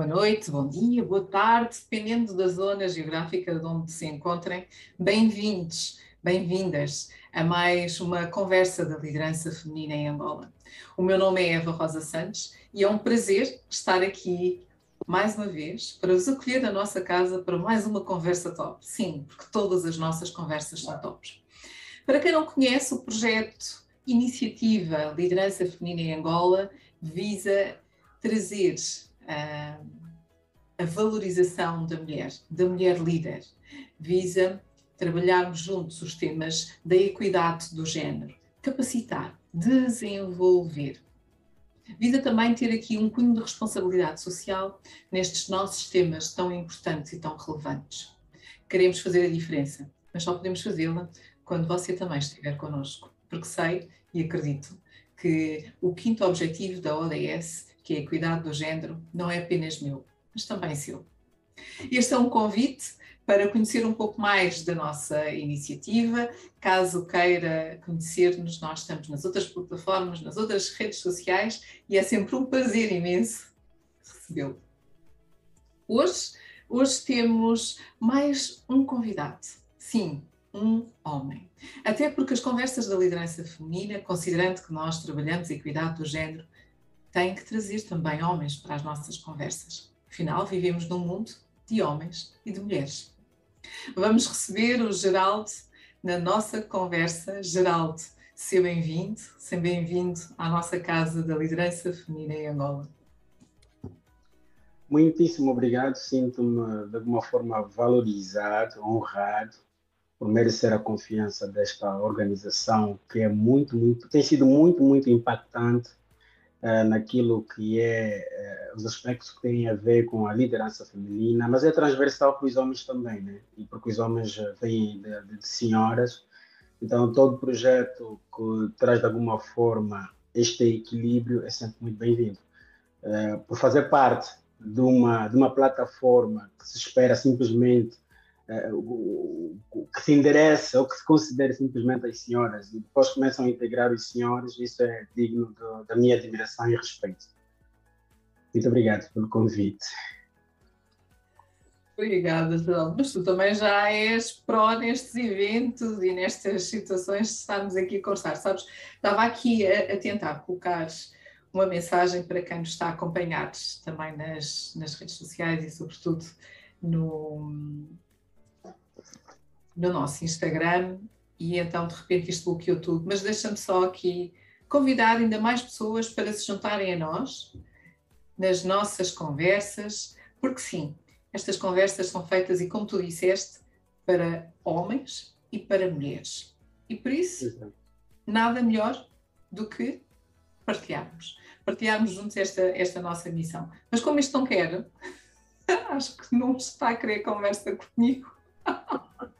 Boa noite, bom dia, boa tarde, dependendo da zona geográfica de onde se encontrem. Bem-vindos, bem-vindas a mais uma conversa da liderança feminina em Angola. O meu nome é Eva Rosa Santos e é um prazer estar aqui mais uma vez para vos acolher na nossa casa para mais uma conversa top. Sim, porque todas as nossas conversas são tops. Para quem não conhece, o projeto Iniciativa Liderança Feminina em Angola visa trazer a valorização da mulher, da mulher líder, visa trabalharmos juntos os temas da equidade do género, capacitar, desenvolver. Visa também ter aqui um cunho de responsabilidade social nestes nossos temas tão importantes e tão relevantes. Queremos fazer a diferença, mas só podemos fazê-la quando você também estiver connosco, porque sei e acredito que o quinto objetivo da ODS que é a equidade do género, não é apenas meu, mas também seu. Este é um convite para conhecer um pouco mais da nossa iniciativa. Caso queira conhecer-nos, nós estamos nas outras plataformas, nas outras redes sociais e é sempre um prazer imenso recebê-lo. Hoje, hoje temos mais um convidado. Sim, um homem. Até porque as conversas da liderança feminina, considerando que nós trabalhamos equidade do género, tem que trazer também homens para as nossas conversas. Afinal, vivemos num mundo de homens e de mulheres. Vamos receber o Geraldo na nossa conversa. Geraldo, seja bem-vindo, seja bem-vindo à nossa casa da liderança feminina em Angola. Muitíssimo obrigado, sinto-me de alguma forma valorizado, honrado por merecer a confiança desta organização que é muito, muito, tem sido muito, muito impactante uh, naquilo que é uh, os aspectos que têm a ver com a liderança feminina, mas é transversal para os homens também, né? E porque os homens eh, vêm de, de, de senhoras, então todo projeto que traz de alguma forma este equilíbrio é sempre muito bem-vindo. Uh, por fazer parte de uma, de uma plataforma que se espera simplesmente o, o, que se endereça ou que se considera simplesmente as senhoras e depois começam a integrar os senhores, isso é digno do, da minha admiração e respeito. Muito obrigado pelo convite. Obrigada, João. Mas tu também já és pró nestes eventos e nestas situações que estamos aqui a conversar. Sabes, estava aqui a, a, tentar colocar uma mensagem para quem nos está a acompanhar também nas, nas redes sociais e, sobretudo, no, no nosso Instagram e então de repente isto bloqueou tudo. Mas deixa-me só aqui convidar ainda mais pessoas para se juntarem a nós nas nossas conversas, porque sim, estas conversas são feitas, e como tu disseste, para homens e para mulheres. E por isso, nada melhor do que partilharmos. Partilharmos juntos esta, esta nossa missão. Mas como isto não quer, acho que não está a querer conversa comigo.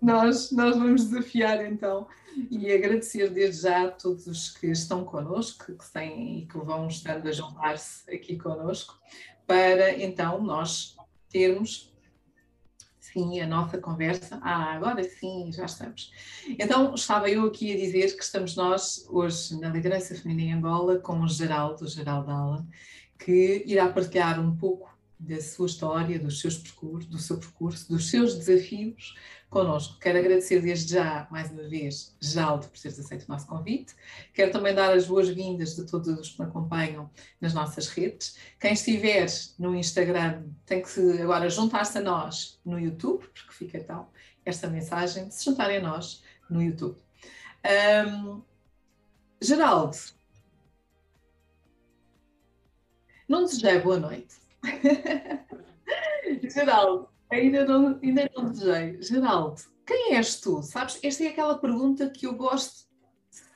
nós, nós vamos desafiar então e agradecer desde já a todos os que estão connosco, que têm e que vão estando a juntar-se aqui connosco, para então nós termos sim a nossa conversa. Ah, agora sim, já estamos. Então, estava eu aqui a dizer que estamos nós hoje na liderança feminina em Angola com o Geraldo, Geraldo Ala, que irá partilhar um pouco da sua história, dos seus percursos, do seu percurso, dos seus desafios connosco. Quero agradecer desde já, mais uma vez, Jaldo, por teres aceito o nosso convite. Quero também dar as boas-vindas de todos os que me acompanham nas nossas redes. Quem estiver no Instagram tem que agora juntar-se a nós no YouTube, porque fica então esta mensagem se juntarem a nós no YouTube. Um, Geraldo, não desejei boa noite. Geraldo, ainda não, ainda não desejei. Geraldo, quem és tu? Sabes, esta é aquela pergunta que eu gosto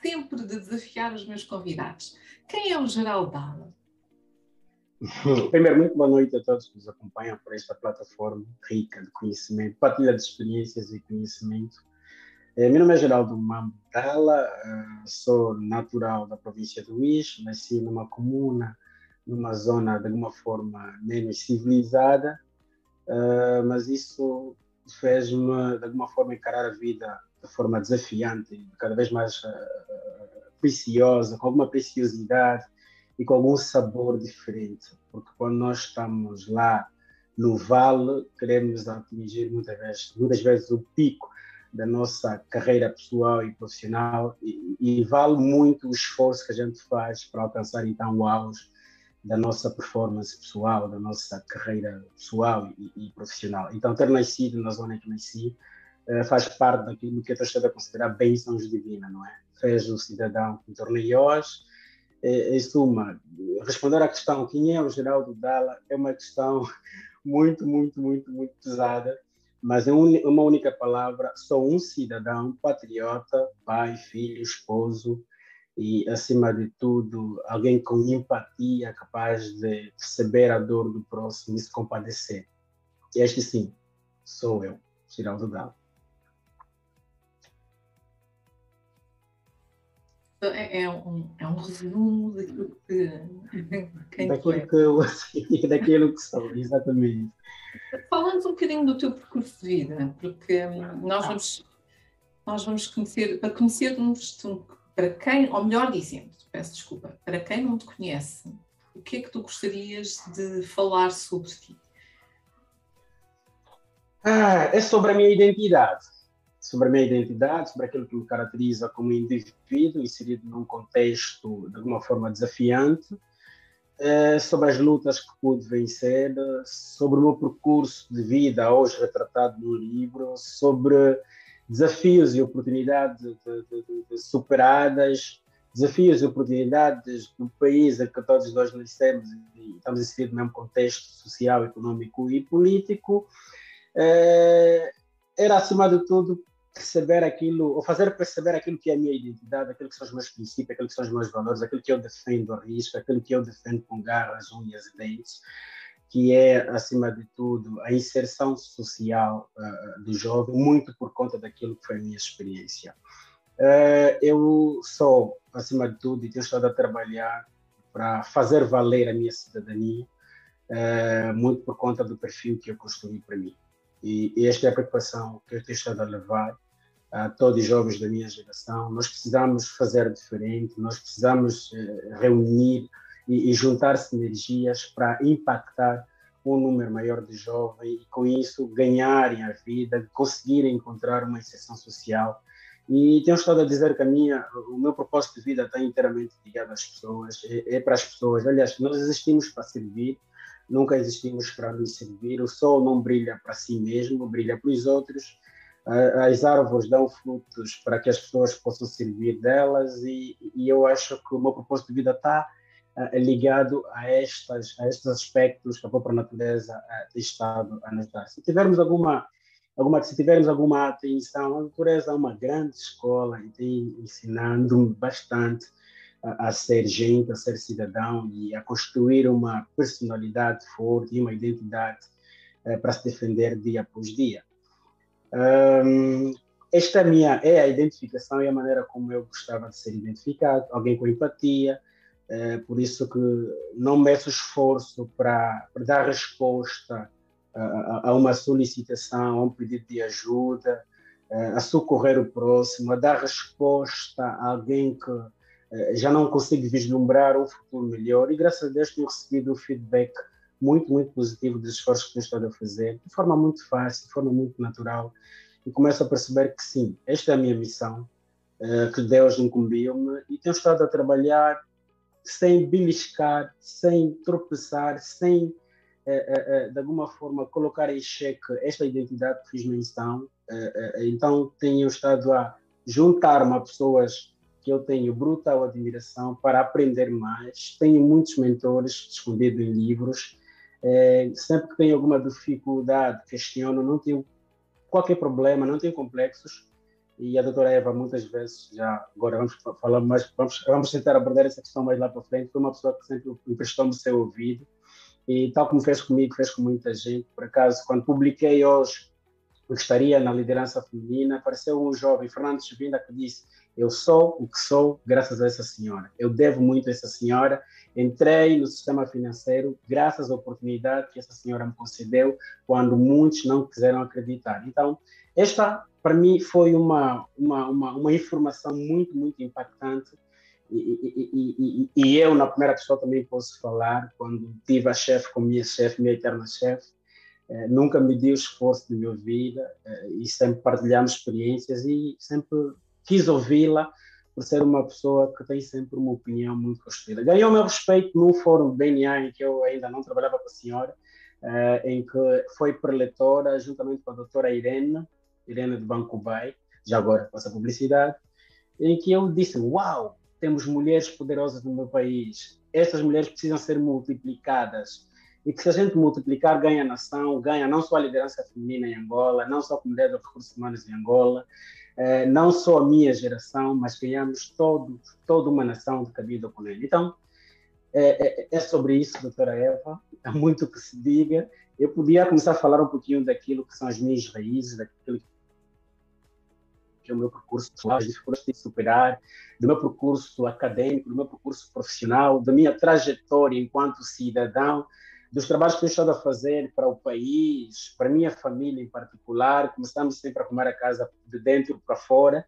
sempre de desafiar os meus convidados. Quem é o Geraldo Dalla? Primeiro, muito boa noite a todos que nos acompanham por esta plataforma rica de conhecimento, partilha de experiências e conhecimento. Eh, meu nome é Geraldo Mambo eh, sou natural da província do Luís, nasci numa comuna numa zona de alguma forma menos civilizada, uh, mas isso fez-me de alguma forma encarar a vida de forma desafiante, cada vez mais uh, preciosa, com alguma preciosidade e com algum sabor diferente, porque quando nós estamos lá no vale, queremos atingir muitas vezes, muitas vezes o pico da nossa carreira pessoal e profissional e, e, vale muito o esforço que a gente faz para alcançar então o auge da nossa performance pessoal, da nossa carreira pessoal e, e profissional. Então ter nascido na zona em que nasci uh, faz parte daquilo que eu estou a considerar bênçãos divinas, não é? Fez o cidadão que me tornei hoje. Eh, em suma, responder à questão quem é o Geraldo Dalla é uma questão muito, muito, muito, muito pesada mas em uma única palavra, sou um cidadão patriota, pai, filho, esposo e, acima de tudo, alguém com empatia, capaz de perceber a dor do próximo e se compadecer. Este sim, sou eu, Giraldo Galo. É, é, um, é um resumo daquilo que, daquilo que eu, assim, daquilo que sou, exatamente. Falando um bocadinho do teu percurso de vida, porque hum, nós vamos, nós vamos conhecer, para conhecermos, para quem, ou melhor dizendo, peço desculpa, para quem não te conhece, o que é que tu gostarias de falar sobre ti? Ah, é sobre a minha identidade. Sobre a minha identidade, sobre aquilo que me caracteriza como indivíduo inserido num contexto de alguma forma desafiante é, sobre as lutas que pude vencer, sobre o meu percurso de vida hoje retratado no livro, sobre desafios e oportunidades de, de, de, superadas, desafios e oportunidades do país em que todos nós nascemos e estamos inseridos no mesmo contexto social, econômico e político. É, era, acima de tudo, perceber aquilo, ou fazer perceber aquilo que é a minha identidade, aquilo que são os meus princípios, aquilo que são os meus valores, aquilo que eu defendo a risco, aquilo que eu defendo com garras, unhas e dentes, que é, acima de tudo, a inserção social uh, do jovem, muito por conta daquilo que foi a minha experiência. Uh, eu sou, acima de tudo, e tenho estado a trabalhar para fazer valer a minha cidadania, uh, muito por conta do perfil que eu construí para mim. E, esta é a preocupação que eu tenho estado a levar a todos os jovens da minha geração. Nós precisamos fazer diferente, nós precisamos eh, reunir e, e juntar sinergias para impactar um número maior de jovens e com isso ganharem a vida, conseguirem encontrar uma inserção social. E tenho estado a dizer que a minha, o meu propósito de vida está inteiramente ligado às pessoas, é, é para as pessoas. Aliás, nós existimos para servir, nunca existimos para nos servir. O sol não brilha para si mesmo, brilha para os outros as árvores dão frutos para que as pessoas possam servir delas e, e eu acho que o meu propósito de vida está ligado a, estas, a estes aspectos que a própria natureza uh, tem estado nos dar. Se tivermos alguma, alguma, se tivermos alguma atenção, a natureza é uma grande escola e tem ensinando bastante a, a ser gente, a ser cidadão e a construir uma personalidade forte e uma identidade uh, para se defender dia após dia. Um, esta minha é a identificação e a maneira como eu gostava de ser identificado, alguém com empatia, é, por isso que não meço esforço para, para dar resposta a, a, uma solicitação, a um pedido de ajuda, é, a socorrer o próximo, a dar resposta a alguém que é, já não consegue vislumbrar um futuro melhor. E graças a Deus tenho recebido um feedback muito, muito positivo dos esforços que tenho estado a fazer, de forma muito fácil, de forma muito natural, e começo a perceber que sim, esta é a minha missão, que Deus incumbiu-me, e tenho estado a trabalhar sem beliscar, sem tropeçar, sem, uh, uh, de alguma forma, colocar em xeque esta identidade que fiz menção. então, tenho estado a juntar-me a pessoas que eu tenho brutal admiração para aprender mais. Tenho muitos mentores escondidos em livros é, sempre que tenho alguma dificuldade, questiono, não tenho qualquer problema, não tenho complexos. E a doutora Eva, muitas vezes, já agora vamos falar mais, vamos, vamos tentar abordar essa questão mais lá para frente. Foi uma pessoa que sempre emprestou-me seu ouvido. E tal como fez comigo, fez com muita gente. Por acaso, quando publiquei hoje que estaria na liderança feminina, apareceu um jovem, Fernando Chivinda, que disse: Eu sou o que sou graças a essa senhora. Eu devo muito a essa senhora. Entrei no sistema financeiro graças à oportunidade que essa senhora me concedeu quando muitos não quiseram acreditar. Então, esta, para mim, foi uma, uma, uma, uma informação muito, muito impactante. e, e, e, eu, na primeira pessoa, também posso falar, quando tive a chefe como minha chefe, minha eterna chefe, eh, nunca mediu o esforço de me ouvir eh, e sempre partilhamos experiências e sempre quis ouvi-la por ser uma pessoa que tem sempre uma opinião muito construída. Ganhou meu respeito num fórum DNA em que eu ainda não trabalhava com a senhora, eh, em que foi preletora juntamente com a doutora Irene, Irene de Banco Bay, já agora com essa publicidade, em que eu disse, uau, temos mulheres poderosas no meu país, essas mulheres precisam ser multiplicadas, e que se a gente multiplicar, ganha a nação, ganha não só a liderança feminina em Angola, não só a mulher dos recursos humanos em Angola, eh, não só a minha geração, mas ganhamos todo, toda uma nação de cabida com ele. Então, é, é, é, sobre isso, doutora Eva, há muito que se diga. Eu podia começar a falar um pouquinho daquilo que são as minhas raízes, daquilo que é o meu percurso pessoal, as dificuldades de superar, do meu percurso acadêmico, do meu percurso profissional, da minha trajetória enquanto cidadão, dos trabalhos que eu estou a fazer para o país, para a minha família em particular. Começamos sempre a arrumar a casa de dentro para fora.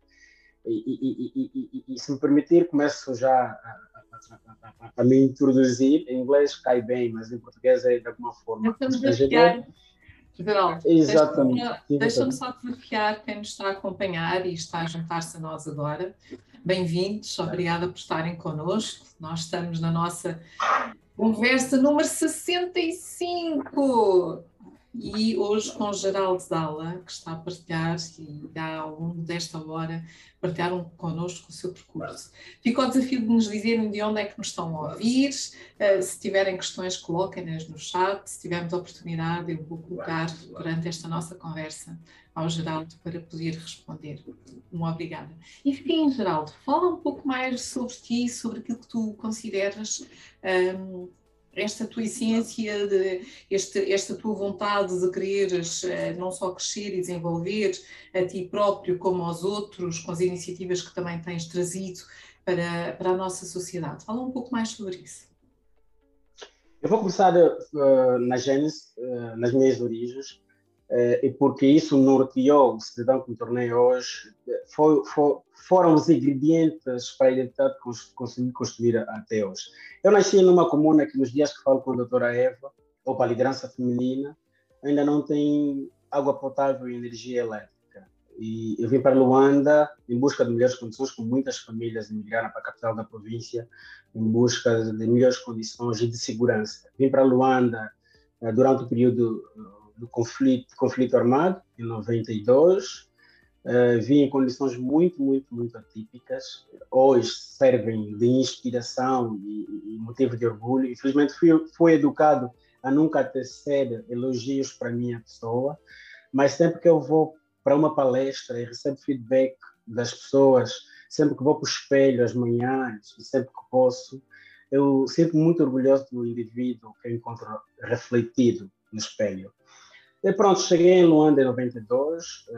E, e, e, e, se me permitir, começo já a, a, a, a, me introduzir. Em inglês cai bem, mas em português é de alguma forma. Estamos a. Geral, Exatamente. Deixa-me só desafiar quem nos está a acompanhar e está a juntar-se a nós agora. Bem-vindos, obrigada por estarem connosco. Nós estamos na nossa Conversa número 65. E hoje com Geraldo Zala, que está a partilhar, e ao longo desta hora, partilharam connosco o seu percurso. Fica o desafio de nos dizerem de onde é que nos estão a ouvir. Uh, se tiverem questões, coloquem-nas no chat. Se tivermos oportunidade, eu vou colocar durante esta nossa conversa ao Geraldo para poder responder. Um obrigada. Enfim, Geraldo, fala um pouco mais sobre ti, sobre aquilo que tu consideras um, esta tua essência, de, este, esta tua vontade de quereres uh, não só crescer e desenvolver a ti próprio, como aos outros, com as iniciativas que também tens trazido para, para a nossa sociedade. Fala um pouco mais sobre isso. Eu vou começar uh, na Gênesis, uh, nas minhas origens, uh, e porque isso norteou o cidadão que me tornei hoje, foi, foi, foram os ingredientes para identidade que consegui construir até hoje. Eu nasci numa comuna que nos dias que falo com a doutora Eva, ou para a liderança feminina, ainda não tem água potável e energia elétrica. E eu vim para Luanda em busca de melhores condições, como muitas famílias emigraram para a capital da província, em busca de melhores condições e de segurança. Vim para Luanda uh, durante o período do conflito, conflito armado, em 92. Uh, vim em condições muito, muito, muito atípicas. Hoje servem de inspiração e, e motivo de orgulho. Infelizmente, fui, fui educado a nunca tecer elogios para a minha pessoa, mas sempre que eu vou para uma palestra e recebo feedback das pessoas, sempre que vou para o espelho às manhãs, sempre que posso, eu sinto muito orgulhoso do indivíduo que eu encontro refletido no espelho. E pronto, cheguei em Luanda em 92, uh,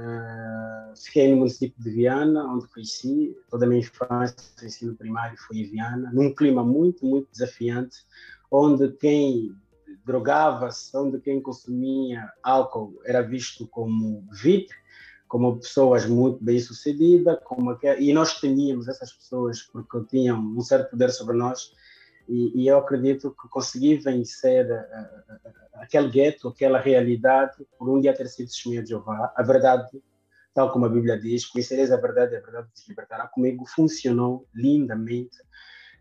fiquei no município de Viana, onde cresci, toda a minha infância, ensino primário foi em Viana, num clima muito, muito desafiante, onde quem drogava-se, onde quem consumia álcool era visto como VIP, como pessoas muito bem-sucedidas, como e nós temíamos essas pessoas porque tinham um certo poder sobre nós, e, e eu acredito que consegui vencer uh, uh, aquele gueto, aquela realidade, por um dia ter sido testemunha de Jeová. A verdade, tal como a Bíblia diz, conhecereis a verdade a verdade vos libertará. Comigo funcionou lindamente,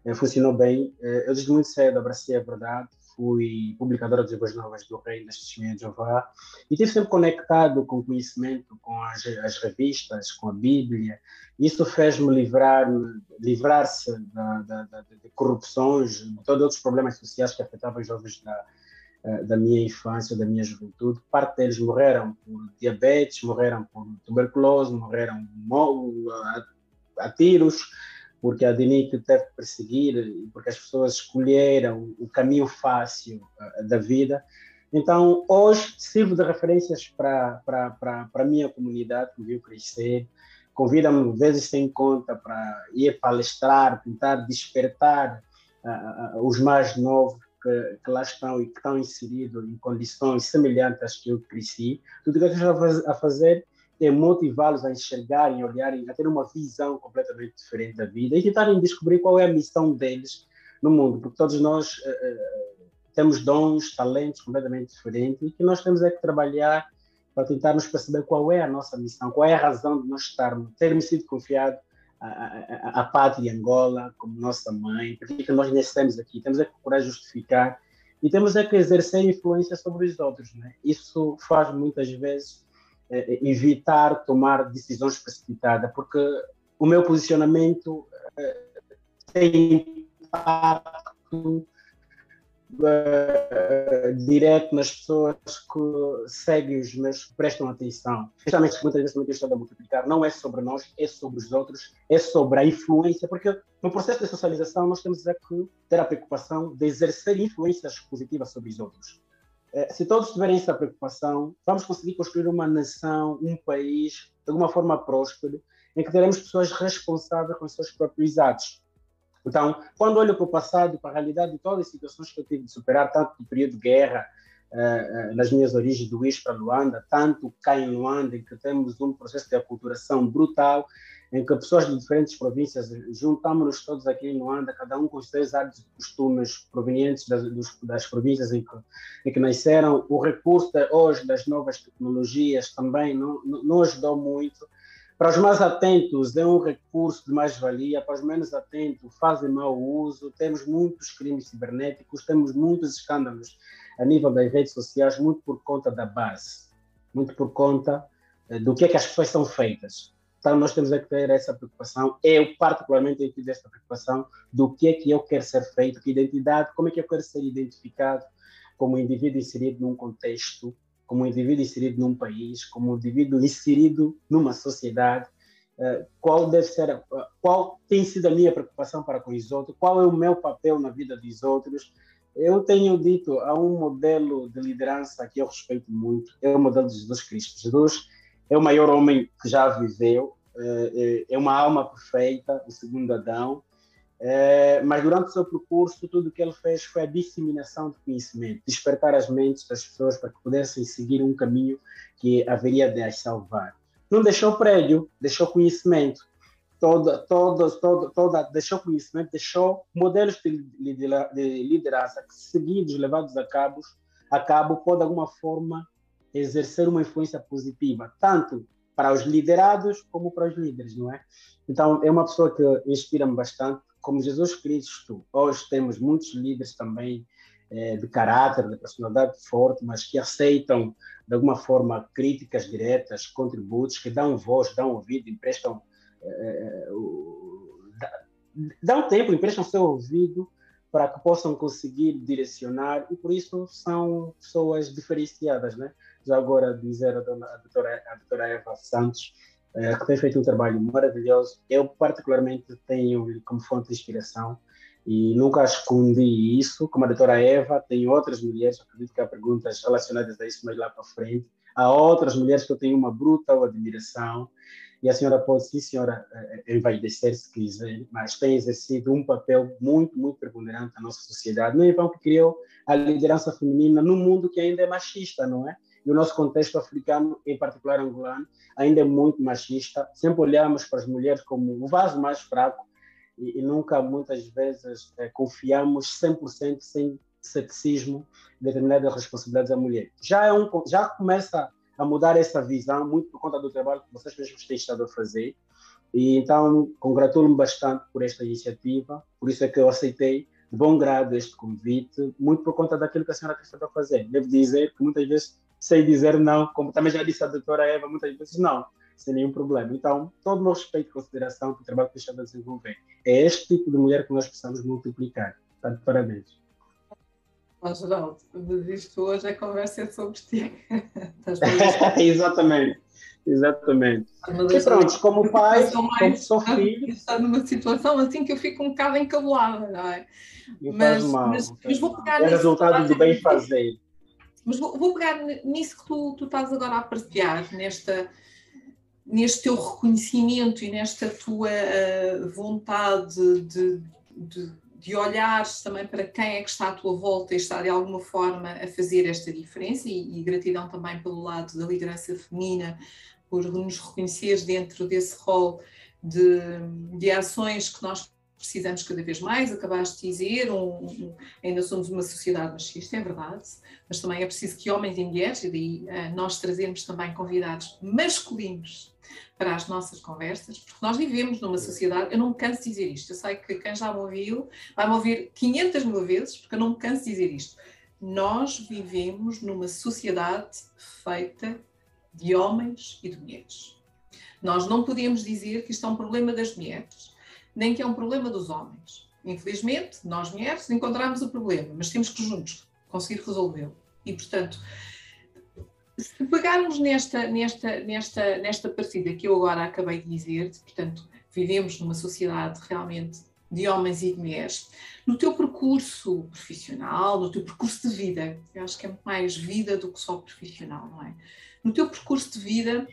uh, funcionou bem. eu desde muito cedo abracei a verdade, fui publicadora das Boas Novas do Reino das Testemunhas de Jeová e estive sempre conectado com conhecimento, com as, as revistas, com a Bíblia. Isso fez-me livrar-me, livrar-se de corrupções, de todos os problemas sociais que afetavam os jovens da, eh, da minha infância, da minha juventude. Parte deles morreram por diabetes, morreram por tuberculose, morreram a, a tiros, porque a DNIC teve que perseguir, porque as pessoas escolheram o caminho fácil uh, da vida. Então, hoje, sirvo de referências para a minha comunidade que viu crescer, convida-me vezes sem conta para ir palestrar, tentar despertar uh, uh, os mais novos que, que, lá estão e que estão inseridos em condições semelhantes às que eu cresci. Tudo o que eu estou a fazer é motivá-los a enxergarem, olharem, a ter uma visão completamente diferente da vida e tentarem descobrir qual é a missão deles no mundo, porque todos nós uh, temos dons, talentos completamente diferentes e que nós temos é que trabalhar para tentarmos perceber qual é a nossa missão, qual é a razão de nós estarmos, termos sido confiados a, a, pátria Angola como nossa mãe, porque que nós nascemos aqui, temos é que procurar justificar e temos é que exercer influência sobre os outros. Né? Isso faz muitas vezes é, evitar tomar decisões precipitadas, porque o meu posicionamento é, tem impacto uh, direto nas pessoas que seguem os meus, prestam atenção. Justamente, muitas vezes também estou a multiplicar, não é sobre nós, é sobre os outros, é sobre a influência, porque no processo de socialização nós temos é que ter a preocupação de exercer influências positivas sobre os outros. Uh, se todos tiverem essa preocupação, vamos conseguir construir uma nação, um país, de alguma forma próspero, em que teremos pessoas responsáveis com os seus próprios atos. Então, quando olho para o passado, para a realidade de todas as situações que eu tive de superar, tanto no período de guerra, uh, uh, nas minhas origens do Luís para Luanda, tanto cá em Luanda, em que temos um processo de aculturação brutal, em que pessoas de diferentes províncias juntamos-nos todos aqui em Luanda, cada um com os seus hábitos e costumes provenientes das, dos, das províncias em que, em que, nasceram. O recurso de, hoje das novas tecnologias também não, não ajudou muito para os mais atentos, é um recurso de mais-valia, para os menos atentos, fazem mau uso. Temos muitos crimes cibernéticos, temos muitos escândalos a nível das redes sociais, muito por conta da base, muito por conta eh, do que é que as pessoas são feitas. Então, nós temos que ter essa preocupação. Eu, particularmente, tenho tido essa preocupação do que é que eu quero ser feito, que identidade, como é que eu quero ser identificado como indivíduo inserido num contexto como indivíduo inserido num país, como indivíduo inserido numa sociedade, uh, qual deve ser, qual tem sido a minha preocupação para com os outros, qual é o meu papel na vida dos outros. Eu tenho dito a um modelo de liderança que eu respeito muito, é o modelo de Jesus Cristo. Jesus é o maior homem que já viveu, uh, é uma alma perfeita, o segundo Adão, é, mas durante o seu percurso, tudo o que ele fez foi a disseminação de conhecimento, despertar as mentes das pessoas para que pudessem seguir um caminho que haveria de as salvar. Não deixou prédio, deixou conhecimento. Toda, toda, toda, toda, deixou conhecimento, deixou modelos de, de liderança que, seguidos, levados a cabo, a cabo, pode de alguma forma exercer uma influência positiva, tanto para os liderados como para os líderes, não é? Então, é uma pessoa que inspira-me bastante como Jesus Cristo, hoje temos muitos líderes também eh, de caráter, de personalidade forte, mas que aceitam de alguma forma críticas diretas, contributos, que dão voz, dão ouvido, emprestam, eh, dão tempo, emprestam seu ouvido para que possam conseguir direcionar e por isso são pessoas diferenciadas, né? Já agora dizer a, dona, a, doutora, a doutora Eva Santos, que tem feito um trabalho maravilhoso. Eu, particularmente, tenho como fonte de inspiração e nunca escondi isso. Como a doutora Eva, tem outras mulheres, acredito que há perguntas relacionadas a isso mais lá para frente. Há outras mulheres que eu tenho uma brutal admiração e a senhora pode, sim, senhora, envaidecer se quiser, mas tem exercido um papel muito, muito preponderante na nossa sociedade. Não é que criou a liderança feminina num mundo que ainda é machista, não é? E o nosso contexto africano, em particular angolano, ainda é muito machista. Sempre olhamos para as mulheres como o vaso mais fraco e, e nunca, muitas vezes, é, confiamos 100% sem ceticismo determinadas responsabilidades da mulher. Já, é um, já começa a mudar essa visão, muito por conta do trabalho que vocês mesmos têm estado a fazer. E então, congratulo-me bastante por esta iniciativa, por isso é que eu aceitei de bom grado este convite, muito por conta daquilo que a senhora estado a fazer. Devo dizer que muitas vezes sei dizer não, como também já disse a doutora Eva, muitas vezes não, sem nenhum problema. Então, todo o meu respeito e consideração pelo trabalho que está a desenvolver. É este tipo de mulher que nós precisamos multiplicar. Portanto, parabéns. Ó, Geraldo, isto hoje a conversa é sobre ti. Exatamente. Exatamente. E pronto, como pai, como sou filho. Está numa situação assim que eu fico um bocado encabulada, não é? Mas, mas, mas, vou pegar. É resultado do bem fazer. Mas vou, vou pegar nisso que tu, tu estás agora a partilhar, nesta, neste teu reconhecimento e nesta tua uh, vontade de, de, de olhares também para quem é que está à tua volta e está de alguma forma a fazer esta diferença, e, e gratidão também pelo lado da liderança feminina, por nos reconhecer dentro desse rol de, de ações que nós precisamos cada vez mais, acabaste de dizer, um, um, ainda somos uma sociedade machista, é verdade, mas também é preciso que homens e mulheres, e daí uh, nós trazemos também convidados masculinos para as nossas conversas, porque nós vivemos numa sociedade, eu não me canso de dizer isto, eu sei que quem já me ouviu vai me ouvir 500 mil vezes, porque eu não me canso de dizer isto. Nós vivemos numa sociedade feita de homens e de mulheres. Nós não podemos dizer que isto é um problema das mulheres, nem que é um problema dos homens. Infelizmente, nós mulheres encontramos o problema, mas temos que juntos conseguir resolvê-lo. E, portanto, se pegarmos nesta, nesta, nesta, nesta partida que eu agora acabei de dizer, portanto, vivemos numa sociedade realmente de homens e de mulheres, no teu percurso profissional, no teu percurso de vida, eu acho que é mais vida do que só profissional, não é? No teu percurso de vida,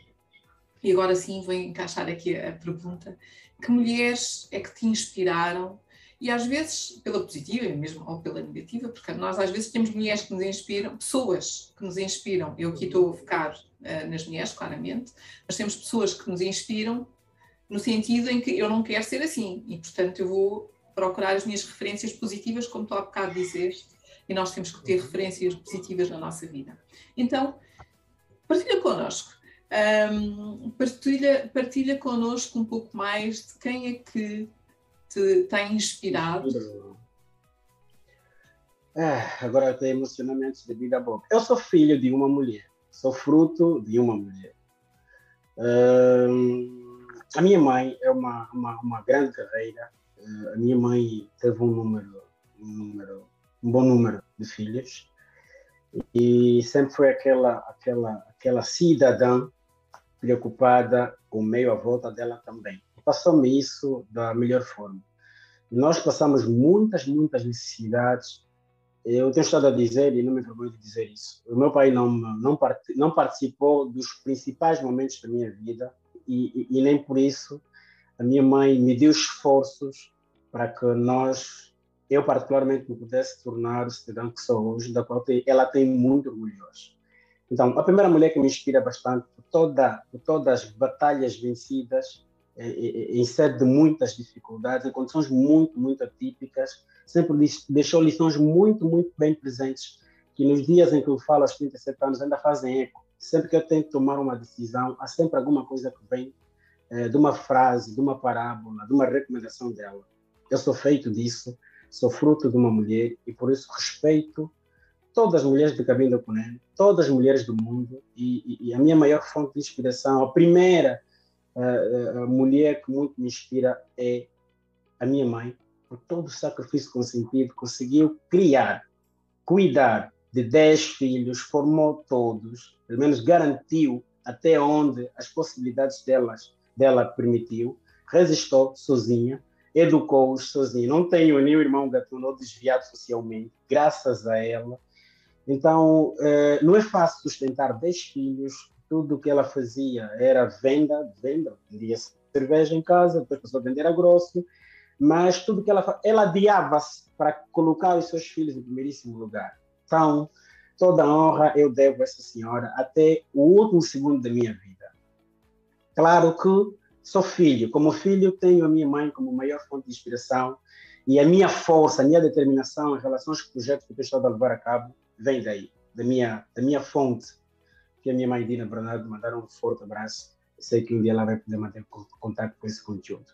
e agora sim vou encaixar aqui a pergunta, que mulheres é que te inspiraram e às vezes pela positiva mesmo ou pela negativa, porque nós às vezes temos mulheres que nos inspiram, pessoas que nos inspiram. Eu aqui estou a focar uh, nas mulheres, claramente, mas temos pessoas que nos inspiram no sentido em que eu não quero ser assim e, portanto, eu vou procurar as minhas referências positivas, como tu há bocado dizes, e nós temos que ter referências positivas na nossa vida. Então, partilha connosco. Um, partilha, partilha connosco um pouco mais de quem é que te tem inspirado? É, agora tenho emocionamentos de vida boa. Eu sou filho de uma mulher, sou fruto de uma mulher. a minha mãe é uma, uma, uma grande carreira. Uh, a minha mãe teve um número, um número, um bom número de filhos e sempre foi aquela, aquela, aquela cidadã preocupada com o meio à volta dela também passou-me isso da melhor forma. Nós passamos muitas, muitas necessidades. Eu tenho estado a dizer, e não me vergonho de dizer isso, o meu pai não, não, part, não participou dos principais momentos da minha vida e, e, e nem por isso a minha mãe me deu esforços para que nós, eu particularmente, me pudesse tornar o cidadão que sou hoje, da qual ela tem muito orgulho hoje. Então, a primeira mulher que me inspira bastante por, toda, por todas as batalhas vencidas em sede de muitas dificuldades, em condições muito, muito atípicas, sempre deixou lições muito, muito bem presentes, que nos dias em que eu falo aos 37 anos ainda fazem eco. Sempre que eu tento tomar uma decisão, há sempre alguma coisa que vem é, de uma frase, de uma parábola, de uma recomendação dela. Eu sou feito disso, sou fruto de uma mulher e por isso respeito todas as mulheres de Cabinho do todas as mulheres do mundo e, e, a minha maior fonte de inspiração, a primeira a, mulher que muito me inspira é a minha mãe, por todo o sacrifício consentido, conseguiu criar, cuidar de 10 filhos, formou todos, pelo menos garantiu até onde as possibilidades delas, dela permitiu, resistou sozinha, educou-os sozinha. Não tenho nenhum irmão gatuno desviado socialmente, graças a ela. Então, eh, não é fácil sustentar 10 filhos, tudo o que ela fazia era venda, venda, vendia cerveja em casa, depois passou a vender a grosso, mas tudo que ela ela adiava-se para colocar os seus filhos em primeiríssimo lugar. Então, toda a honra eu devo a essa senhora até o último segundo da minha vida. Claro que sou filho, como filho tenho a minha mãe como maior fonte de inspiração e a minha força, a minha determinação em relação aos projetos que eu estou a levar a cabo vem daí, da minha, da minha fonte que a minha mãe Dina Bernardo mandaram um forte abraço. Sei que um dia ela vai poder manter contato com esse conteúdo.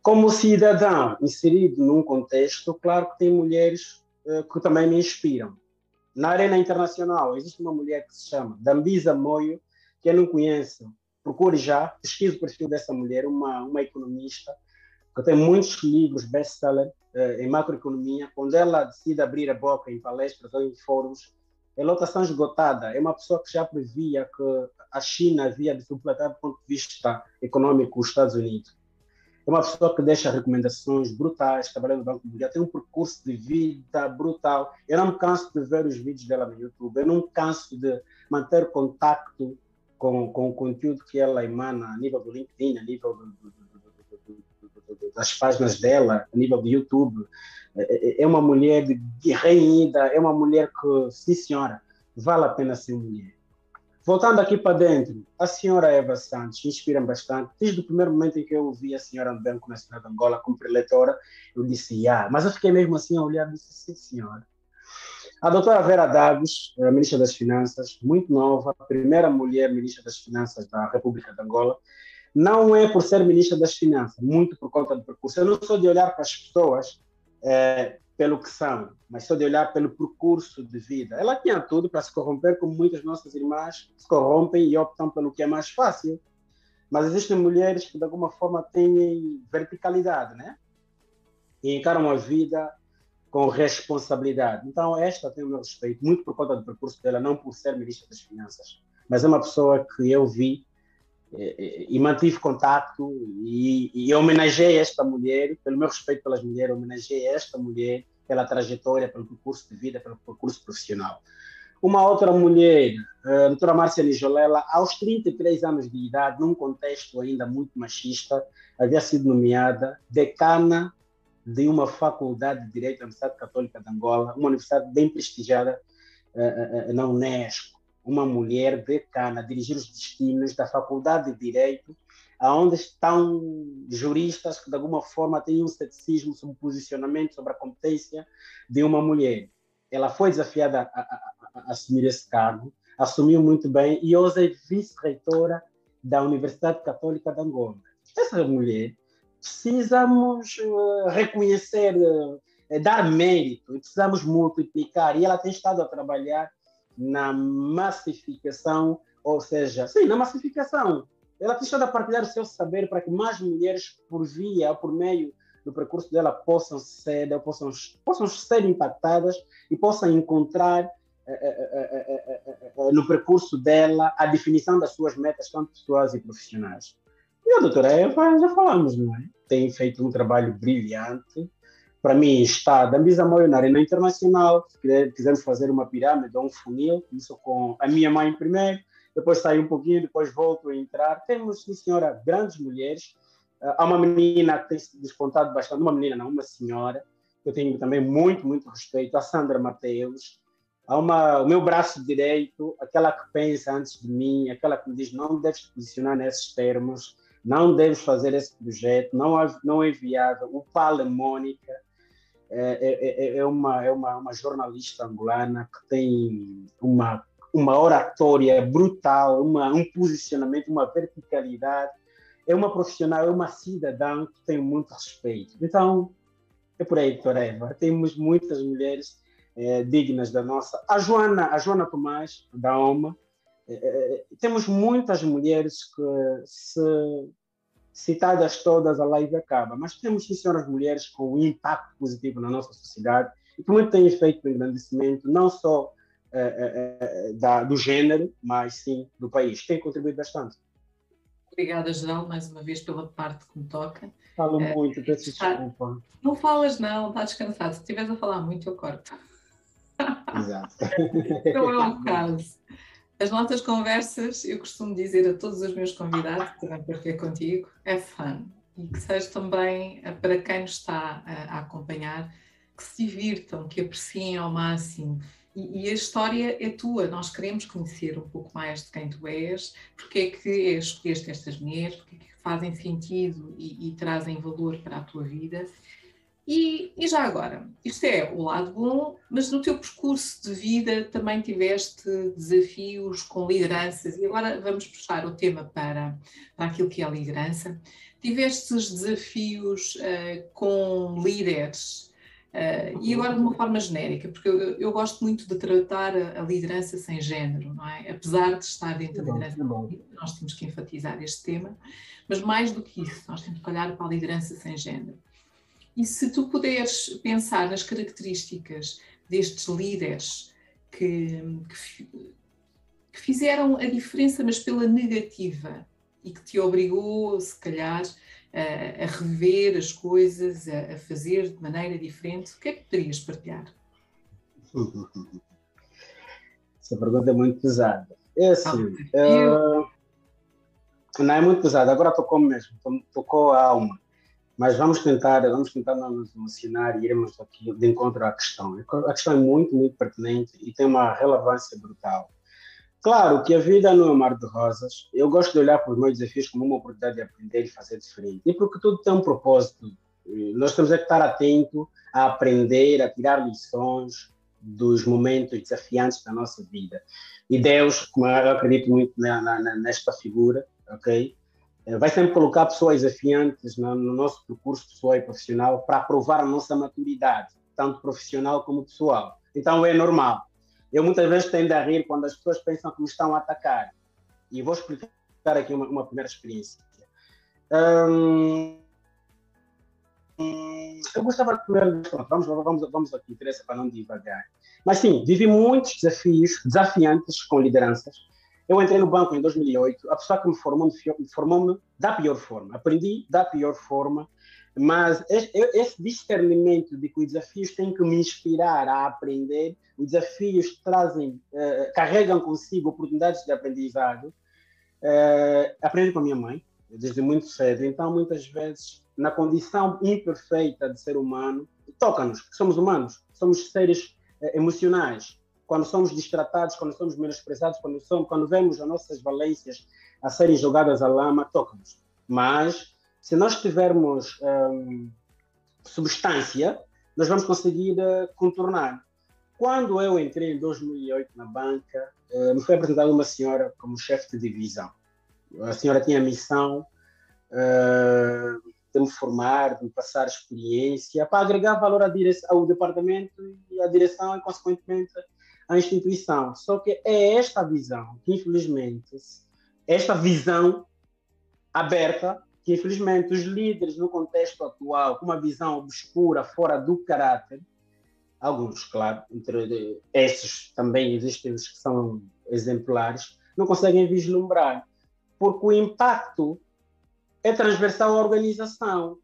Como cidadão inserido num contexto, claro que tem mulheres uh, que também me inspiram. Na arena internacional, existe uma mulher que se chama Dambisa Moio, que eu não conheço, procure já, pesquise o perfil dessa mulher, uma, uma economista, que tem muitos livros best-seller uh, em macroeconomia. Quando ela decide abrir a boca em palestras ou em fóruns, é lotação esgotada. É uma pessoa que já previa que a China havia de suplantar do ponto de vista econômico os Estados Unidos. É uma pessoa que deixa recomendações brutais, trabalhando no Banco Mundial, tem um percurso de vida brutal. Eu não me canso de ver os vídeos dela no YouTube, eu não me canso de manter contato com, com o conteúdo que ela emana a nível do LinkedIn, a nível do, do, das páginas dela, a nível do YouTube. É, é, é uma mulher reunida, é uma mulher que, sim senhora, vale a pena ser mulher. voltando aqui para dentro, a senhora Eva Santos inspira-me bastante. Desde o primeiro momento em que eu ouvi a senhora no Banco Nacional de Angola como preletora, eu disse, ah, mas eu fiquei mesmo assim a olhar e disse, sim, senhora. A doutora Vera Dagos, ministra das Finanças, muito nova, primeira mulher ministra das Finanças da República de Angola, não é por ser ministra das Finanças, muito por conta do percurso. Eu não sou de olhar para as pessoas é, pelo que são, mas só de olhar pelo percurso de vida. Ela tinha tudo para se corromper, como muitas nossas irmãs se corrompem e optam pelo que é mais fácil. Mas existem mulheres que, de alguma forma, têm verticalidade, né? E encaram a vida com responsabilidade. Então, esta tem o meu respeito, muito por conta do percurso dela, não por ser ministra das Finanças, mas é uma pessoa que eu vi e, mantive contato e, e homenageei esta mulher, pelo meu respeito pelas mulheres, homenageei esta mulher pela trajetória, pelo percurso de vida, pelo percurso profissional. Uma outra mulher, a doutora Márcia Nijolela, aos 33 anos de idade, num contexto ainda muito machista, havia sido nomeada decana de uma faculdade de Direito da Universidade Católica de Angola, uma universidade bem prestigiada uh, uh, na Unesco uma mulher decana, dirigir os destinos da Faculdade de Direito, aonde estão juristas que de alguma forma têm um ceticismo sobre o posicionamento, sobre a competência de uma mulher. Ela foi desafiada a, a, a, assumir esse cargo, assumiu muito bem e hoje é vice-reitora da Universidade Católica de Angola. Essa mulher precisamos uh, reconhecer, uh, dar mérito, precisamos multiplicar e ela tem estado a trabalhar na massificação, ou seja, sim, na massificação. Ela tem estado a partilhar o seu saber para que mais mulheres, por via, por meio do percurso dela, possam ser, possam, possam ser impactadas e possam encontrar eh, eh, eh, no percurso dela a definição das suas metas, tanto pessoais e profissionais. E a doutora Eva, já falamos, não é? Tem feito um trabalho brilhante, para mim está da mesma maneira na internacional, se quisermos fazer uma pirâmide ou um funil, isso com a minha mãe primeiro, depois sair um pouquinho, depois volto a entrar. Temos, sim senhora, grandes mulheres. Uh, há uma menina que tem se despontado bastante, uma menina não, uma senhora, eu tenho também muito, muito respeito, a Sandra Mateus. Há uma, o meu braço direito, aquela que pensa antes de mim, aquela que me diz não deves posicionar nesses termos, não deves fazer esse projeto, não, não é viável. O Paulo Mônica, é, é, é, é, uma, é uma, uma jornalista angolana que tem uma, uma oratória brutal, uma, um posicionamento, uma verticalidade. É uma profissional, é uma cidadã que tem muito respeito. Então, é por aí, doutora Eva. Temos muitas mulheres é, dignas da nossa. A Joana, a Joana Tomás, da OMA, é, é, temos muitas mulheres que se citadas todas, a live acaba. Mas temos, sim, senhoras mulheres com um impacto positivo na nossa sociedade e que muito têm feito o engrandecimento, não só eh, eh, da, do gênero, mas sim do país. Tem contribuído bastante. Obrigada, Geraldo, mais uma vez pela parte que me toca. Falo uh, muito, peço desculpa. Não falas, não, está descansado. Se estiveres a falar muito, eu corto. Exato. não é um caso. As nossas conversas, eu costumo dizer a todos os meus convidados que também para ver contigo, é fun. E que seja também eh, para quem nos está a, a acompanhar, que se divirtam, que apreciem ao máximo. E, e, a história é tua, nós queremos conhecer um pouco mais de quem tu és, porque é que escolheste estas mulheres, porque é que fazem sentido e, e trazem valor para a tua vida e, e, já agora, isto é o lado bom, mas no teu percurso de vida também tiveste desafios com lideranças, e agora vamos puxar o tema para, para aquilo que é a liderança. Tiveste desafios uh, com líderes, uh, e agora de uma forma genérica, porque eu, eu gosto muito de tratar a, a, liderança sem género, não é? Apesar de estar dentro da liderança, nós temos que enfatizar este tema, mas mais do que isso, nós temos que olhar para a liderança sem género. E se tu puderes pensar nas características destes líderes que, que, que, fizeram a diferença, mas pela negativa, e que te obrigou, se calhar, a, a rever as coisas, a, a, fazer de maneira diferente, o que é que poderias partilhar? Essa pergunta é muito pesada. É assim, ah, uh, não é muito pesada, agora tocou mesmo, tocou a alma. Mas vamos tentar, vamos tentar não nos emocionar e irmos aqui de encontro à questão. A questão é muito, muito pertinente e tem uma relevância brutal. Claro que a vida não é um mar de rosas. Eu gosto de olhar para os meus desafios como uma oportunidade de aprender e fazer diferente. E porque tudo tem um propósito. Nós temos que estar atento a aprender, a tirar lições dos momentos desafiantes da nossa vida. E Deus, como eu acredito muito na, na, nesta figura, ok? Eh, vai sempre colocar pessoas desafiantes no, no nosso percurso pessoal e profissional para provar a nossa maturidade, tanto profissional como pessoal. Então é normal. Eu muitas vezes tendo a rir quando as pessoas pensam que me estão a atacar. E vou explicar aqui uma, uma primeira experiência. Hum, eu gostava de primeiro. Vamos, vamos, vamos aqui, interessa para não divagar. Mas sim, vivi muitos desafios desafiantes com lideranças. Eu entrei no banco em 2008. A pessoa que me formou me formou-me da pior forma. Aprendi da pior forma. Mas esse discernimento de que os desafios têm que me inspirar a aprender, os desafios trazem, uh, carregam consigo oportunidades de aprendizado. Uh, aprendi com a minha mãe, desde muito cedo. Então, muitas vezes, na condição imperfeita de ser humano, toca-nos, somos humanos, somos seres eh, emocionais. Quando somos distratados, quando somos menosprezados, quando, somos, quando vemos as nossas valências a serem jogadas à lama, toca-nos. Mas, se nós tivermos hum, substância, nós vamos conseguir uh, contornar. Quando eu entrei em 2008 na banca, uh, me foi apresentada uma senhora como chefe de divisão. A senhora tinha a missão uh, de me formar, de me passar experiência, para agregar valor à direção, ao departamento e à direção e, consequentemente, à instituição. Só que é esta visão que, infelizmente, esta visão aberta, que, infelizmente, os líderes no contexto atual, com uma visão obscura, fora do caráter, alguns, claro, entre esses também existem os que são exemplares, não conseguem vislumbrar, porque o impacto é transversal à organização.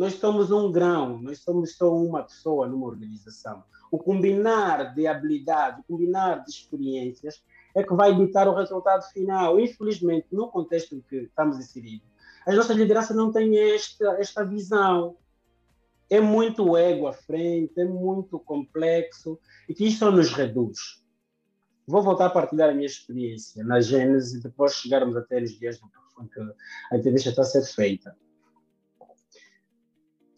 Nós somos um grão, nós somos só uma pessoa numa organização. O combinar de habilidades, o combinar de experiências é que vai ditar o resultado final. Infelizmente, no contexto em que estamos inseridos, as nossas lideranças não têm esta, esta visão. É muito ego à frente, é muito complexo e que isso nos reduz. Vou voltar a partilhar a minha experiência na Gênesis e depois chegarmos até os dias com que a entrevista está a ser feita.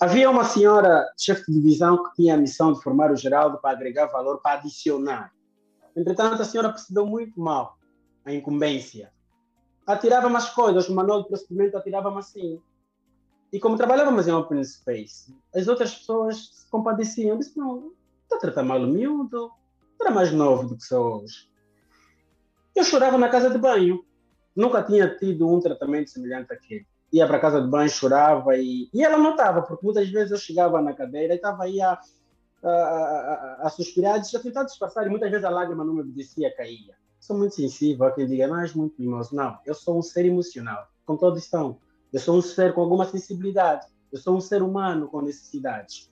Havia uma senhora chefe de divisão que tinha a missão de formar o Geraldo para agregar valor, para adicionar. Entretanto, a senhora percebeu muito mal a incumbência. Atirava-me as coisas, o manual de procedimento atirava-me assim. E como trabalhávamos em open space, as outras pessoas se compadeciam. Disse, não, está a tratar mal o miúdo, era mais novo do que sou hoje. Eu chorava na casa de banho nunca tinha tido um tratamento semelhante àquele. Ia para casa de banho, chorava e, e ela notava, porque muitas vezes eu chegava na cadeira e estava aí a, a, a, a suspirar, a tentar disfarçar e muitas vezes a lágrima não me obedecia, caía. Sou muito sensível a quem diga, não, és muito mimoso. Não, eu sou um ser emocional, com todos estão. Eu sou um ser com alguma sensibilidade. Eu sou um ser humano com necessidades.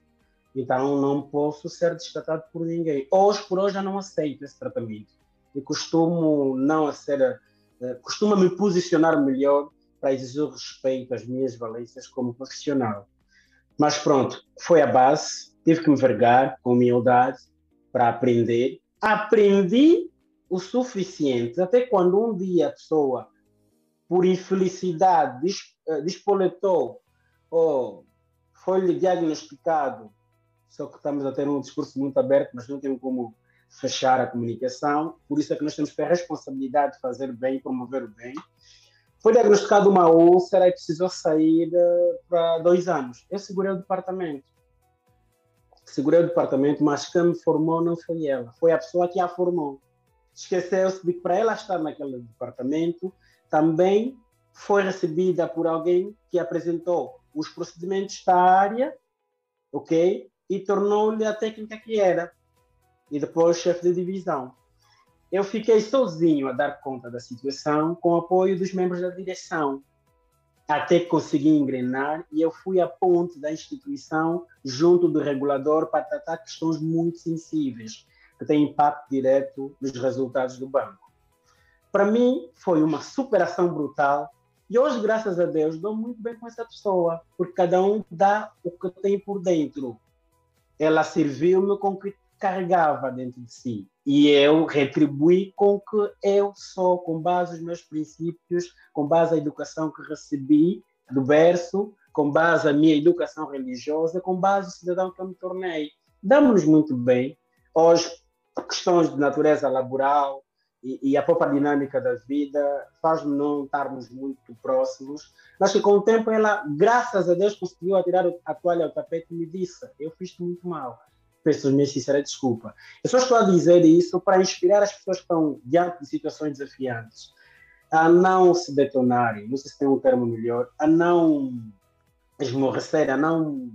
Então não posso ser destratado por ninguém. Hoje por hoje eu não aceito esse tratamento. E costumo não ser eh, costuma me posicionar melhor para exigir respeito às minhas valências como profissional. Mas pronto, foi a base, tive que me vergar com humildade para aprender. Aprendi o suficiente, até quando um dia a pessoa, por infelicidade, eh, despoletou ou foi-lhe diagnosticado, só que estamos a ter um discurso muito aberto, mas não temos como fechar a comunicação, por isso é que nós temos que ter a responsabilidade de fazer bem, promover o bem. Foi diagnosticado uma úlcera e precisou sair uh, para dois anos. Eu segurei o departamento. Segurei o departamento, mas quem me formou não foi ela, foi a pessoa que a formou. Esqueceu-se de que para ela estar naquele departamento, também foi recebida por alguém que apresentou os procedimentos da área, ok? E tornou-lhe a técnica que era e depois chefe de divisão. Eu fiquei sozinho a dar conta da situação com o apoio dos membros da direção, até que consegui engrenar e eu fui a ponte da instituição junto do regulador para tratar questões muito sensíveis, que têm impacto direto nos resultados do banco. Para mim, foi uma superação brutal e hoje, graças a Deus, dou muito bem com essa pessoa, porque cada um dá o que tem por dentro. Ela serviu-me com carregava dentro de si. E eu retribuí com que eu sou, com base nos meus princípios, com base na educação que recebi do berço, com base na minha educação religiosa, com base no cidadão que eu me tornei. Damos-nos muito bem. Hoje, questões de natureza laboral e, e a própria dinâmica da vida faz-me não estarmos muito próximos, mas que com o tempo ela, graças a Deus, conseguiu atirar a toalha ao tapete e me disse: Eu fiz-te muito mal peço minha sincera desculpa. Eu só estou a dizer isso para inspirar as pessoas que estão diante de situações desafiantes a não se detonarem, não sei se tem um termo melhor, a não esmorrecerem, a não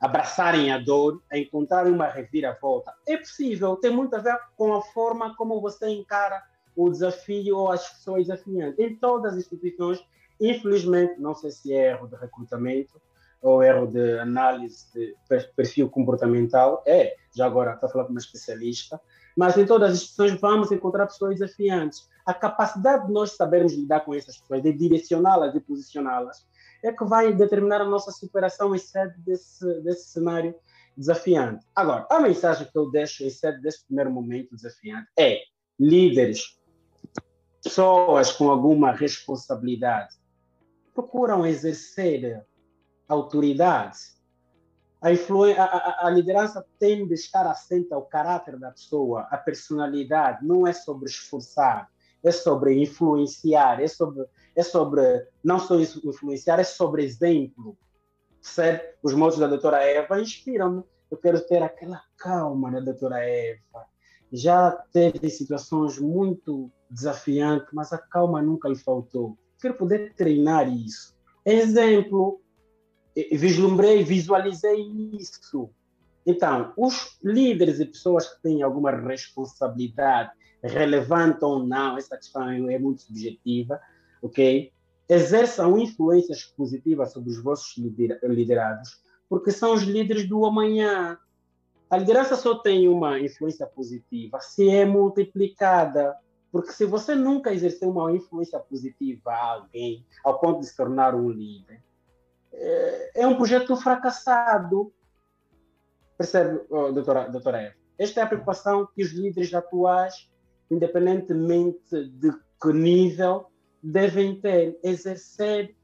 abraçarem a dor, a encontrarem uma reviravolta. É possível, tem muito a ver com a forma como você encara o desafio ou as pessoas desafiantes. Em todas as instituições, infelizmente, não sei se é erro de recrutamento, ou erro de análise de perfil comportamental, é, já agora estou a falar com uma especialista, mas em todas as instituições vamos encontrar pessoas desafiantes. A capacidade de nós sabermos lidar com essas pessoas, de direcioná-las, de posicioná-las, é que vai determinar a nossa superação em sede desse, desse cenário desafiante. Agora, a mensagem que eu deixo em sede desse primeiro momento desafiante é líderes, pessoas com alguma responsabilidade, procuram exercer autoridade. A, a, a, liderança tem de estar assente ao caráter da pessoa, a personalidade, não é sobre esforçar, é sobre influenciar, é sobre, é sobre não só influenciar, é sobre exemplo. Certo? Os modos da doutora Eva inspiram-me. Eu quero ter aquela calma da doutora Eva. Já teve situações muito desafiantes, mas a calma nunca lhe faltou. Quero poder treinar isso. Exemplo, vislumbrei, visualizei isso. Então, os líderes e pessoas que têm alguma responsabilidade, relevante ou não, essa questão é muito subjetiva, ok? Exerçam influências positivas sobre os vossos liderados, porque são os líderes do amanhã. A liderança só tem uma influência positiva se é multiplicada. Porque se você nunca exerceu uma influência positiva a alguém, ao ponto de se tornar um líder, é, um projeto fracassado. Percebe, oh, doutora, doutora Eva? Esta é a preocupação que os líderes atuais, independentemente de que nível, devem ter, exercer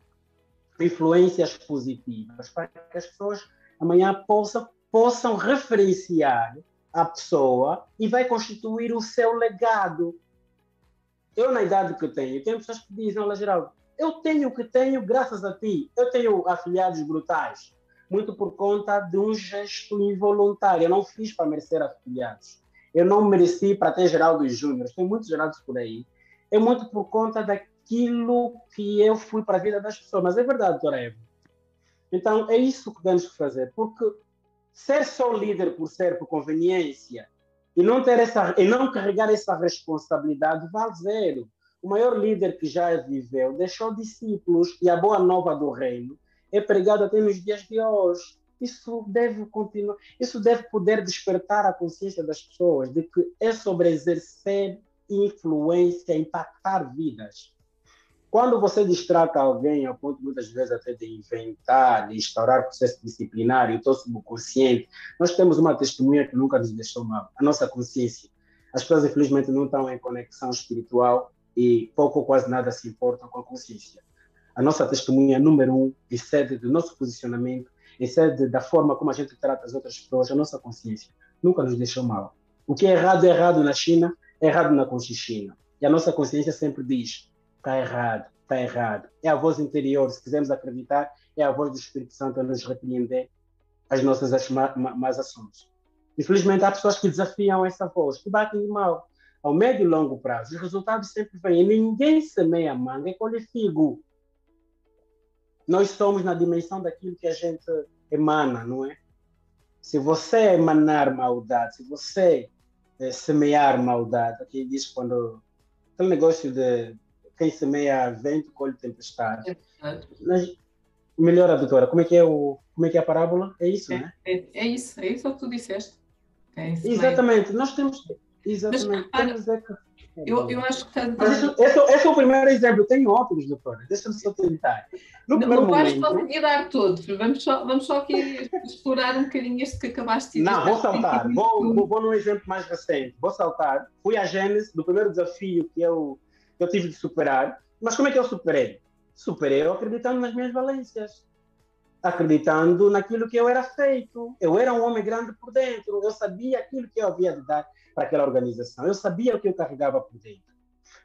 influências positivas para que as pessoas amanhã possam, possam referenciar a pessoa e vai constituir o seu legado. Eu, na idade que tenho, tenho pessoas que dizem, olha, Geraldo, eu tenho o que tenho graças a ti. Eu tenho afiliados brutais, muito por conta de um gesto involuntário. Eu não fiz para merecer afiliados. Eu não mereci para ter Geraldo Júnior. Tem muitos Geraldos por aí. É muito por conta daquilo que eu fui para a vida das pessoas. Mas é verdade, doutora Eva. Então, é isso que temos que fazer. Porque ser só líder por ser, por conveniência, e não, ter essa, e não carregar essa responsabilidade, vale zero o maior líder que já viveu, deixou discípulos e a boa nova do reino é pregada até nos dias de hoje. Isso deve continuar, isso deve poder despertar a consciência das pessoas de que é sobre exercer influência, impactar vidas. Quando você distrata alguém, ao ponto muitas vezes até de inventar, de instaurar processo disciplinário, então subconsciente, nós temos uma testemunha que nunca nos deixou mal, a nossa consciência. As pessoas, infelizmente, não estão em conexão espiritual e pouco ou quase nada se importa com a consciência. A nossa testemunha número um excede do nosso posicionamento, excede da forma como a gente trata as outras pessoas, a nossa consciência. Nunca nos deixou mal. O que é errado é errado na China, é errado na Conchichina. E a nossa consciência sempre diz: está errado, está errado. É a voz interior, se quisermos acreditar, é a voz do Espírito Santo a nos repreender as nossas más ações. Infelizmente, há pessoas que desafiam essa voz, que batem de mal ao médio e longo prazo, os resultados sempre vêm. Ninguém semeia manga e colhe figo. Nós somos na dimensão daquilo que a gente emana, não é? Se você emanar maldade, se você é, semear maldade, aqui diz quando aquele negócio de quem semeia vento colhe tempestade. Mas, melhor, doutora, como é que é o como é que é a parábola? É isso, é, né? É, é isso, é isso que tu disseste. É Exatamente. Nós temos Exatamente. Mas, repara, Eu, eu acho que está. Mas isso, esse, esse, é o primeiro exemplo, tem outros, doutora. Deixa-me só tentar. No não, não vais conseguir dar todos. Vamos só, vamos só aqui explorar um bocadinho este que acabaste de dizer. Não, vou saltar. Vou, vou, vou num exemplo mais recente. Vou saltar. Fui à gênese do primeiro desafio que eu, que eu tive de superar. Mas como é que eu superei? Superei eu acreditando nas minhas valências acreditando naquilo que eu era feito. Eu era um homem grande por dentro, eu sabia aquilo que eu havia de dar para aquela organização, eu sabia o que eu carregava por dentro.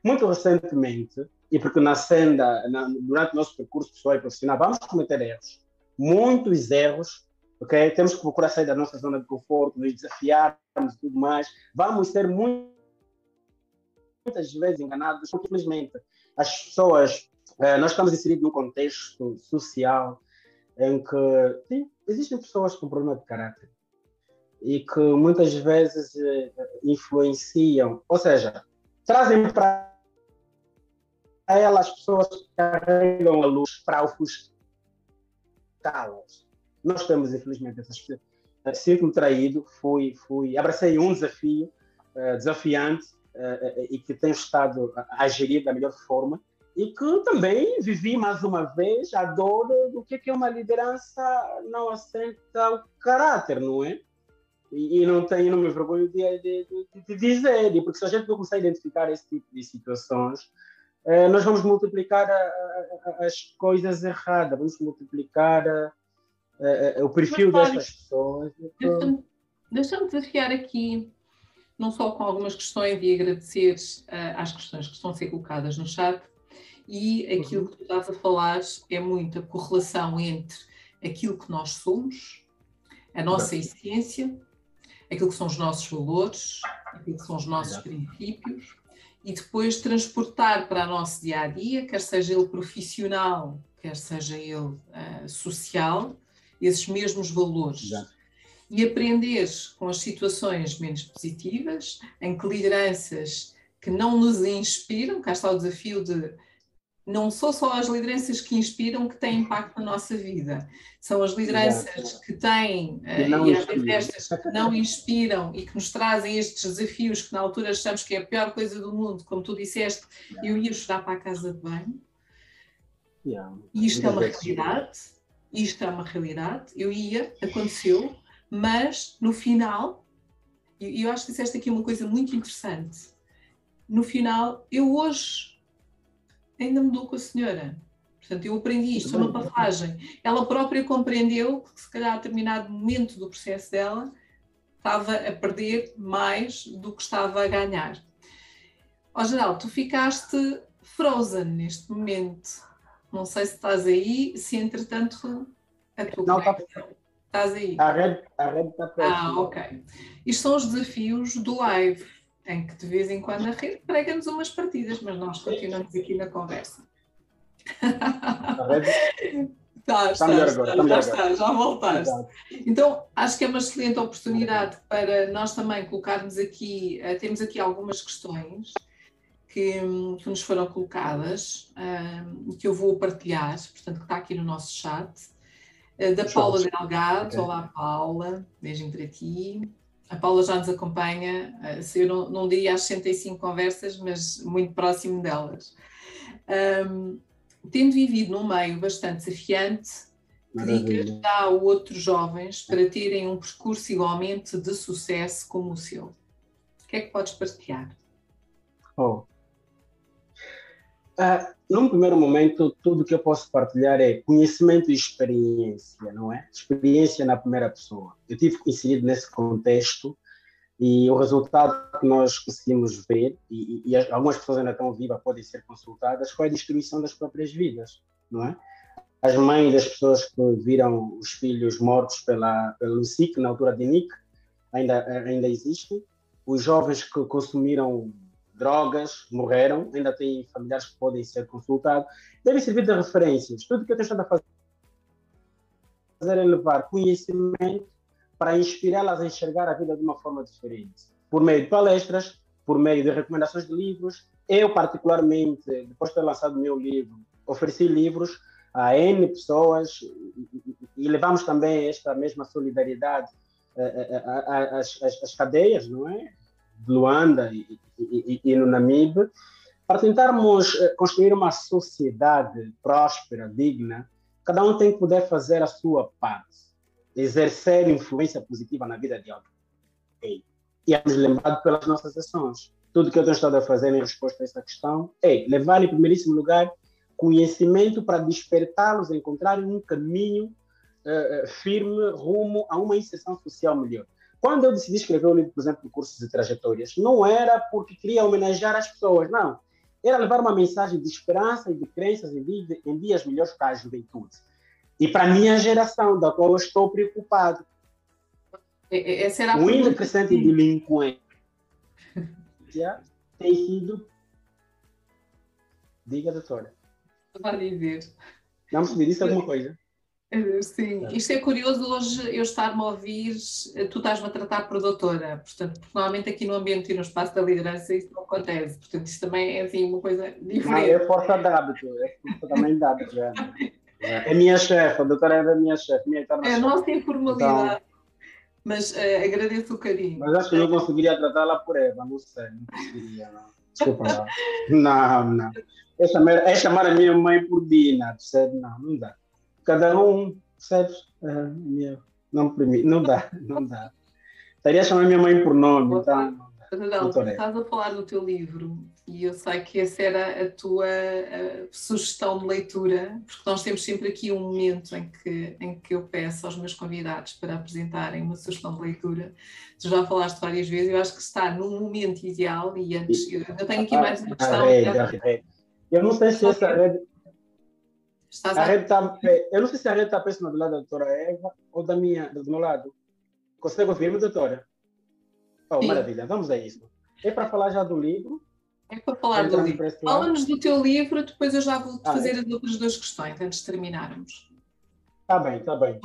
Muito recentemente, e porque na senda, na, durante o nosso percurso pessoal e profissional, vamos cometer erros, muitos erros, ok? Temos que procurar sair da nossa zona de conforto, nos desafiarmos e tudo mais. Vamos ser muito, muitas vezes enganados, porque infelizmente as pessoas, eh, nós estamos inseridos num contexto social em que sim, existem pessoas com problema de caráter e que muitas vezes eh, influenciam, ou seja, trazem para elas pessoas que carregam a luz para ofuscá-las. Nós temos, infelizmente, essas pessoas. Sinto-me traído, fui, fui, abracei um desafio uh, desafiante uh, e que tenho estado a, a gerir da melhor forma e que também vivi mais uma vez a dor do que é uma liderança não assenta o caráter, não é? E, e não tenho, não me vergonho de, de, de, de, dizer, porque se a gente não consegue identificar esse tipo de situações, eh, nós vamos multiplicar a, a, as coisas erradas, vamos multiplicar a, o perfil Mas, destas pessoas. Deixa-me desafiar aqui, não só com algumas questões e agradecer uh, às questões que estão a ser colocadas no chat, e aquilo uhum. que tu estás a falar é muito a correlação entre aquilo que nós somos, a nossa essência, aquilo que são os nossos valores, aquilo que são os nossos princípios, e depois transportar para o nosso dia a dia, quer seja ele profissional, quer seja ele uh, social, esses mesmos valores. Exato. E aprender com as situações menos positivas, em que lideranças que não nos inspiram, cá está o desafio de não são só as lideranças que inspiram que têm impacto na nossa vida, são as lideranças que têm, que uh, e às vezes estas que não inspiram e que nos trazem estes desafios que na altura achamos que é a pior coisa do mundo, como tu disseste, yeah. eu ia chorar para a casa de banho. Yeah. Isto é uma realidade, isto é uma realidade, eu ia, aconteceu, mas no final, e eu acho que disseste aqui uma coisa muito interessante, no final, eu hoje ainda mudou com a senhora. Portanto, eu aprendi isto, é uma passagem. Ela própria compreendeu que, se calhar, a determinado momento do processo dela, estava a perder mais do que estava a ganhar. Ó, Geraldo, tu ficaste frozen neste momento. Não sei se estás aí, se entretanto a tua Não, está... Estás aí? A rede, a rede está. Ah, ok. Isto são os desafios do live em que de vez em quando a rede prega-nos umas partidas, mas nós continuamos aqui na conversa. Está, está, está, está, já, está, já voltaste. Então, acho que é uma excelente oportunidade para nós também colocarmos aqui, uh, temos aqui algumas questões que, que nos foram colocadas, uh, que eu vou partilhar, portanto, que está aqui no nosso chat, uh, da Paula Delgado. Olá, Paula, beijinho para ti. A Paula já nos acompanha, eh, eu não, não diria às 65 conversas, mas muito próximo delas. Um, tendo vivido num meio bastante desafiante, que dicas dá a outros jovens para terem um percurso igualmente de sucesso como o seu? O que é que podes partilhar? Oh. Uh, num primeiro momento, tudo que eu posso partilhar é conhecimento e experiência, não é? Experiência na primeira pessoa. Eu tive inserido nesse contexto e o resultado que nós conseguimos ver, e, e, algumas pessoas ainda estão vivas, podem ser consultadas, foi a destruição das próprias vidas, não é? As mães das pessoas que viram os filhos mortos pela, pelo SIC, na altura de NIC, ainda, ainda existem. Os jovens que consumiram drogas, morreram, ainda têm familiares que podem ser consultados, devem servir de referências. Tudo que eu estou a fazer é levar conhecimento para inspirá-las a enxergar a vida de uma forma diferente. Por meio de palestras, por meio de recomendações de livros. Eu, particularmente, depois de ter lançado o meu livro, ofereci livros a N pessoas e, levamos também esta mesma solidariedade às, às, às cadeias, não é? De Luanda e, e, e no Namibe, para tentarmos eh, construir uma sociedade próspera, digna, cada um tem que poder fazer a sua parte, exercer influência positiva na vida de alguém. E é lembrado pelas nossas ações. Tudo que eu tenho estado a fazer em resposta a essa questão é levar, em primeiríssimo lugar, conhecimento para despertá-los a encontrarem um caminho uh, firme rumo a uma inserção social melhor. Quando eu decidi escrever um livro, por exemplo, de cursos e trajetórias, não era porque queria homenagear as pessoas, não. Era levar uma mensagem de esperança e de crenças em, em dias melhores para a juventude. E para a minha geração, da qual eu estou preocupado. Essa era a o índice crescente de delinquência tem sido. Diga, doutora. Vale ver. Vamos me disse alguma coisa. Sim, isto é curioso hoje eu estar-me a ouvir, eh, tu estás-me a tratar por doutora, portanto, normalmente aqui no ambiente e no espaço da liderança isso não acontece, portanto isto também é assim uma coisa diferente. Não, é força de hábito, é força também de hábito, já. É minha chefe, a doutora é da minha chefe, minha eterna É a nossa informalidade, então, mas uh, agradeço o carinho. Mas acho que eu não conseguiria tratá-la por Eva, não sei, não conseguiria, não. Desculpa lá. Não, não. É chamar, é chamar a minha mãe por Dina, percebe? Não, não dá cada um, percebes? Uh, meu, não, não dá, não dá. Estaria a chamar minha mãe por nome, então. Não, estás a falar do teu livro e eu sei que essa era a tua a sugestão de leitura, porque nós temos sempre aqui um momento em que, em que eu peço aos meus convidados para apresentarem uma sugestão de leitura. Tu já falaste várias vezes, eu acho que está num momento ideal e antes, eu, eu tenho aqui mais uma questão. Ah, é, é. Eu não sei se essa rede, Estás a... a rede tá, eu não sei se a rede está próxima do lado da doutora Eva ou da minha, do meu lado. Consegue ouvir-me, doutora? Oh, Sim. maravilha, vamos a isso. É para falar já do livro? É para falar do livro. Fala-nos do teu livro, depois eu já vou ah, fazer é. as outras duas questões antes de terminarmos. Está bem, está bem.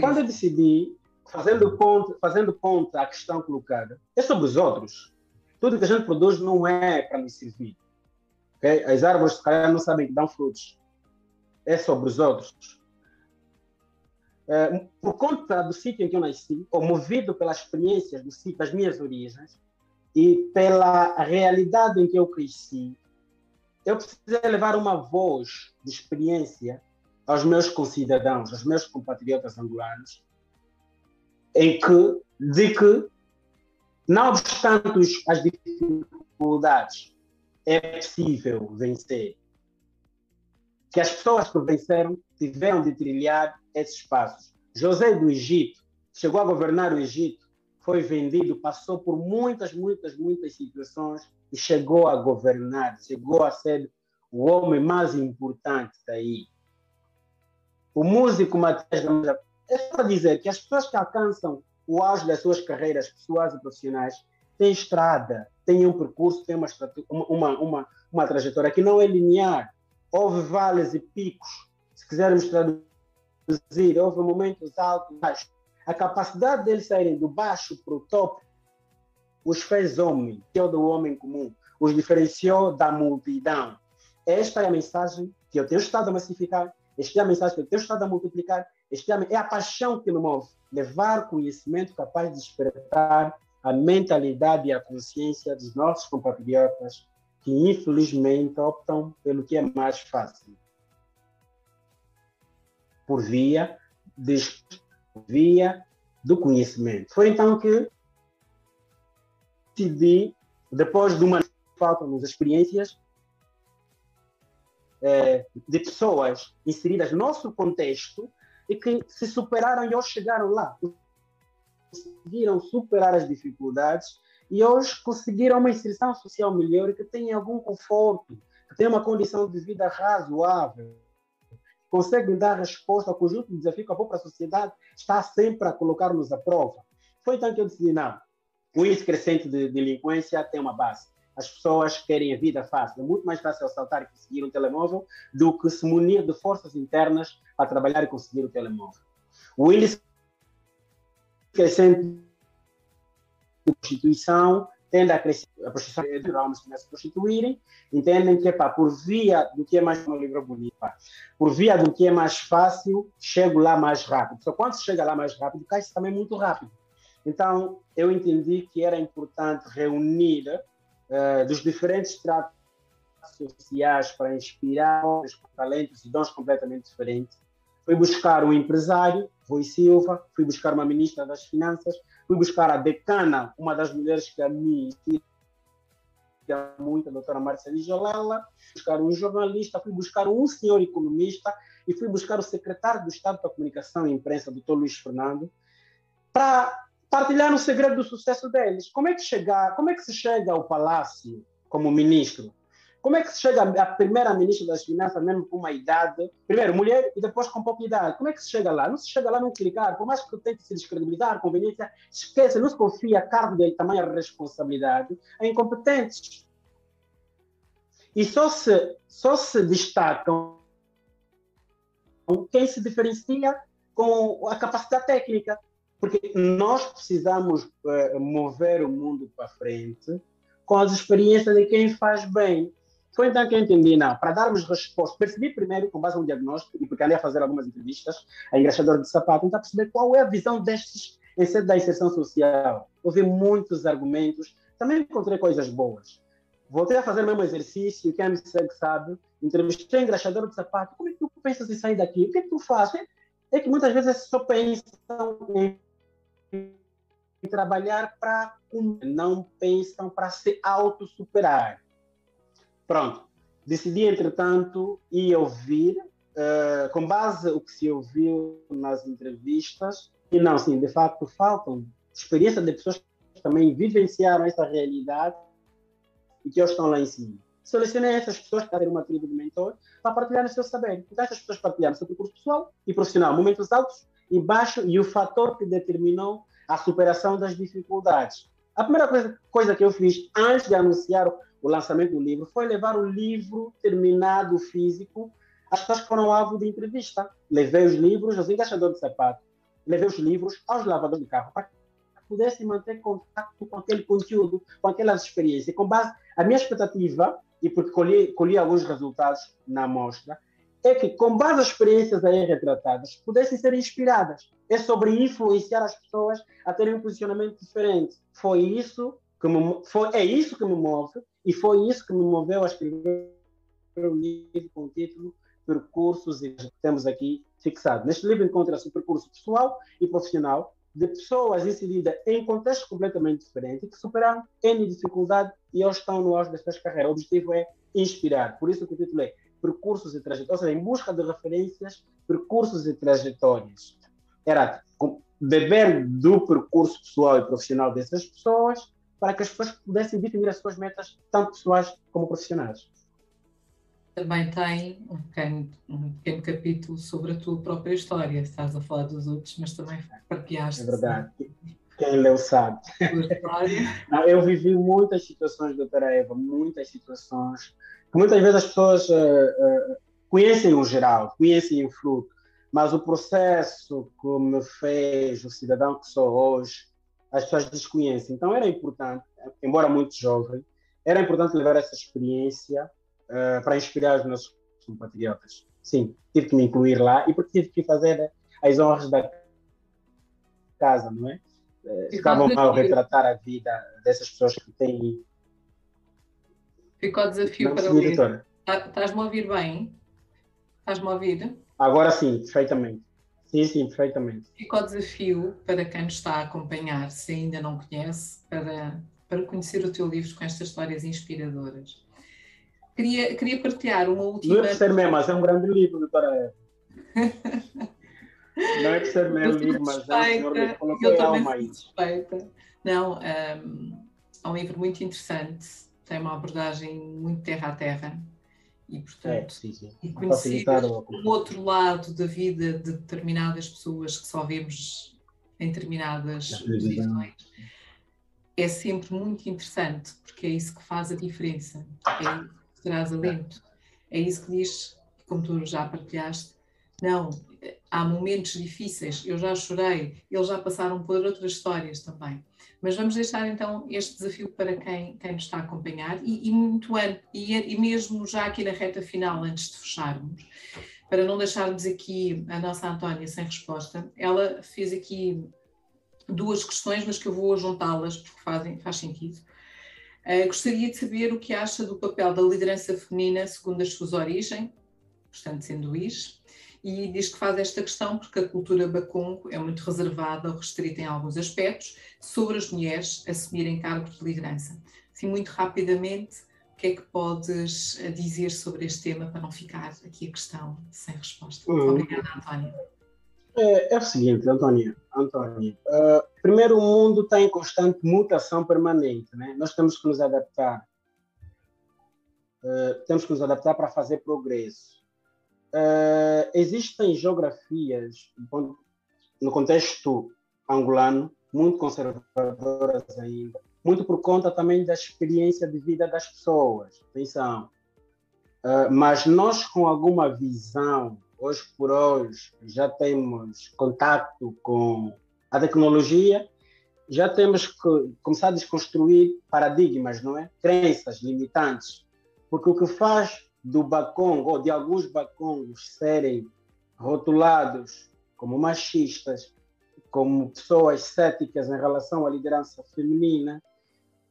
Quando eu decidi, fazendo ponto, fazendo ponto à questão colocada, é sobre os outros. Tudo que a gente produz não é para me servir. Okay? As árvores, se calhar, não sabem que dão frutos é sobre os outros. É, por conta do sítio em que eu nasci, ou movido pelas experiências do sítio, das minhas origens, e pela realidade em que eu cresci, eu precisei levar uma voz de experiência aos meus concidadãos, aos meus compatriotas angolanos, em que, de que, não obstante as dificuldades, é possível vencer que as pessoas que venceram tiveram de trilhar esses passos. José do Egito chegou a governar o Egito, foi vendido, passou por muitas, muitas, muitas situações e chegou a governar, chegou a ser o homem mais importante daí. O músico Matias Gama, é só dizer que as pessoas que alcançam o auge das suas carreiras pessoais e profissionais têm estrada, têm um percurso, têm uma, uma, uma, uma trajetória que não é linear houve vales e picos, se quisermos traduzir, houve momentos altos e baixos. A capacidade deles saírem do baixo para o topo os fez homem, que é do homem comum, os diferenciou da multidão. Esta é a mensagem que eu tenho estado a massificar, esta é a mensagem que eu tenho estado a multiplicar, esta é a paixão que me move, levar conhecimento capaz de despertar a mentalidade e a consciência dos nossos compatriotas que infelizmente optam pelo que é mais fácil. Por via, de, via do conhecimento. Foi então que decidi, depois de uma falta nas experiências é, de pessoas inseridas no nosso contexto e que se superaram e hoje chegaram lá. Conseguiram superar as dificuldades e hoje conseguiram uma inserção social melhor que tenham algum conforto, que tenham uma condição de vida razoável, conseguem dar resposta ao conjunto de desafios que a própria sociedade está sempre a colocar-nos à prova. Foi então que eu decidi, não, o índice crescente de delinquência tem uma base. As pessoas querem a vida fácil. É muito mais fácil assaltar e conseguir um telemóvel do que se munir de forças internas para trabalhar e conseguir o telemóvel. O índice crescente prostituição tende a crescer, a prostituição de homens começam a se prostituírem, entendem que pá, por via do que é mais um livro bonito, pá, por via do que é mais fácil, chego lá mais rápido. Só quando se chega lá mais rápido, cai-se também muito rápido. Então, eu entendi que era importante reunir uh, dos diferentes tratos sociais para inspirar talentos e dons completamente diferentes. Fui buscar um empresário, Rui Silva, fui buscar uma ministra das Finanças, fui buscar a decana, uma das mulheres que a mim inspira muito, a doutora Marcela Jolela, buscar um jornalista, fui buscar um senhor economista e fui buscar o secretário do Estado para Comunicação e Imprensa, doutor Luiz Fernando, para partilhar o segredo do sucesso deles. Como é que chegar, como é que se chega ao palácio como ministro? Como é que se chega a primeira ministra das Finanças, mesmo com uma idade, primeiro mulher e depois com pouca idade? Como é que se chega lá? Não se chega lá não clicar, por mais que tente se descredibilizar, conveniência, esquece, não se confia cargo dele tamanha responsabilidade a incompetentes. E só se, só se destacam quem se diferencia com a capacidade técnica. Porque nós precisamos uh, mover o mundo para frente com as experiências de quem faz bem. Foi então que eu entendi, não, para darmos resposta, percebi primeiro, com base no diagnóstico, e porque andei a fazer algumas entrevistas a engraxador de sapato, tentar perceber qual é a visão destes em sede da inserção social. Ouvi muitos argumentos, também encontrei coisas boas. Voltei a fazer o mesmo exercício, quem me segue sabe, entrevistei engraxador de sapato, como é que tu pensas em sair daqui? O que é que tu fazes? É que muitas vezes só pensam em trabalhar para não pensam para se autossuperar. Pronto. Decidi, entretanto, ir ouvir, uh, com base no que se ouviu nas entrevistas, e não, sim, de facto, faltam experiências de pessoas que também vivenciaram essa realidade e que hoje estão lá em cima. Selecionei essas pessoas que têm uma tribo de mentor para partilhar o seu saber. Então, essas pessoas partilharam o seu percurso pessoal e profissional, momentos altos e baixos e o fator que determinou a superação das dificuldades. A primeira coisa, coisa que eu fiz antes de anunciar o lançamento do livro foi levar o livro terminado físico às pessoas foram alvo de entrevista. Levei os livros aos engaixadores de sapato, levei os livros aos lavadores de carro, para que pudessem manter contato com aquele conteúdo, com aquelas experiências. Com base, a minha expectativa, e porque colhi, colhi alguns resultados na amostra, é que, com base nas experiências aí retratadas, pudessem ser inspiradas. É sobre influenciar as pessoas a terem um posicionamento diferente. Foi isso que me, foi, é isso que me move e foi isso que me moveu a escrever um livro com o título Percursos e temos aqui fixado. Neste livro encontra-se o percurso pessoal e profissional de pessoas inseridas em contextos completamente diferentes que superaram N dificuldade e hoje estão no auge das suas carreiras. O objetivo é inspirar. Por isso que o título é Percursos e Trajetórias, ou seja, em busca de referências, percursos e trajetórias. Era beber do percurso pessoal e profissional dessas pessoas para que as pessoas pudessem definir as suas metas, tanto pessoais como profissionais. Também tem um pequeno, um pequeno capítulo sobre a tua própria história. Estás a falar dos outros, mas também partilhaste. É verdade. Quem leu sabe. Não, eu vivi muitas situações, doutora Eva, muitas situações muitas vezes as pessoas uh, uh, conhecem o geral, conhecem o fruto, mas o processo que me fez o cidadão que sou hoje, as pessoas desconhecem. Então era importante, embora muito jovem, era importante levar essa experiência uh, para inspirar os nossos compatriotas. Sim, tive que me incluir lá e porque tive que fazer as honras da casa, não é? Uh, estavam mal retratar a vida dessas pessoas que têm. Ficou o desafio não para ouvir. Tá, estás-me a ouvir bem? Estás-me a ouvir? Agora sim, perfeitamente. Sim, sim, perfeitamente. Fica o desafio para quem nos está a acompanhar, se ainda não conhece, para, para conhecer o teu livro com estas histórias inspiradoras. Queria, queria partilhar uma última. Não é por ser mesmo, mas é um grande livro, doutora Não é por ser mesmo livro, mas é um senhor que colocou alma aí. Não, um, é um livro muito interessante, tem uma abordagem muito terra a terra e portanto é, sim, sim. e conhecer o outro lado da vida de determinadas pessoas que só vemos em determinadas posições é sempre muito interessante porque é isso que faz a diferença. É isso que traz alento. É isso que diz como tu já partilhaste não há momentos difíceis. Eu já chorei. Eles já passaram por outras histórias também mas vamos deixar então este desafio para quem, quem nos está a acompanhar e, e muito antes, e, e mesmo já aqui na reta final, antes de fecharmos, para não deixarmos aqui a nossa Antónia sem resposta, ela fez aqui duas questões, mas que eu vou juntá-las porque fazem, faz sentido. Uh, gostaria de saber o que acha do papel da liderança feminina segundo as suas origens, portanto, sendo IS, e diz que faz esta questão porque a cultura bacongo é muito reservada ou restrita em alguns aspectos sobre as mulheres assumirem cargos de liderança. Assim, muito rapidamente, o que é que podes eh, dizer sobre este tema para não ficar aqui a questão sem resposta? Hum. Obrigada, Antónia. É, é, o seguinte, Antónia. Antónia uh, primeiro, o mundo está em constante mutação permanente. Né? Nós temos que nos adaptar. Uh, temos que nos adaptar para fazer progresso. Uh, existem geografias, no contexto angolano, muito conservadoras ainda, muito por conta também da experiência de vida das pessoas. Atenção. Uh, mas nós, com alguma visão, hoje por hoje, já temos contato com a tecnologia, já temos que começar a desconstruir paradigmas, não é? Crenças limitantes. Porque o que faz do Bacongo, ou de alguns Bacongos serem rotulados como machistas, como pessoas céticas em relação à liderança feminina,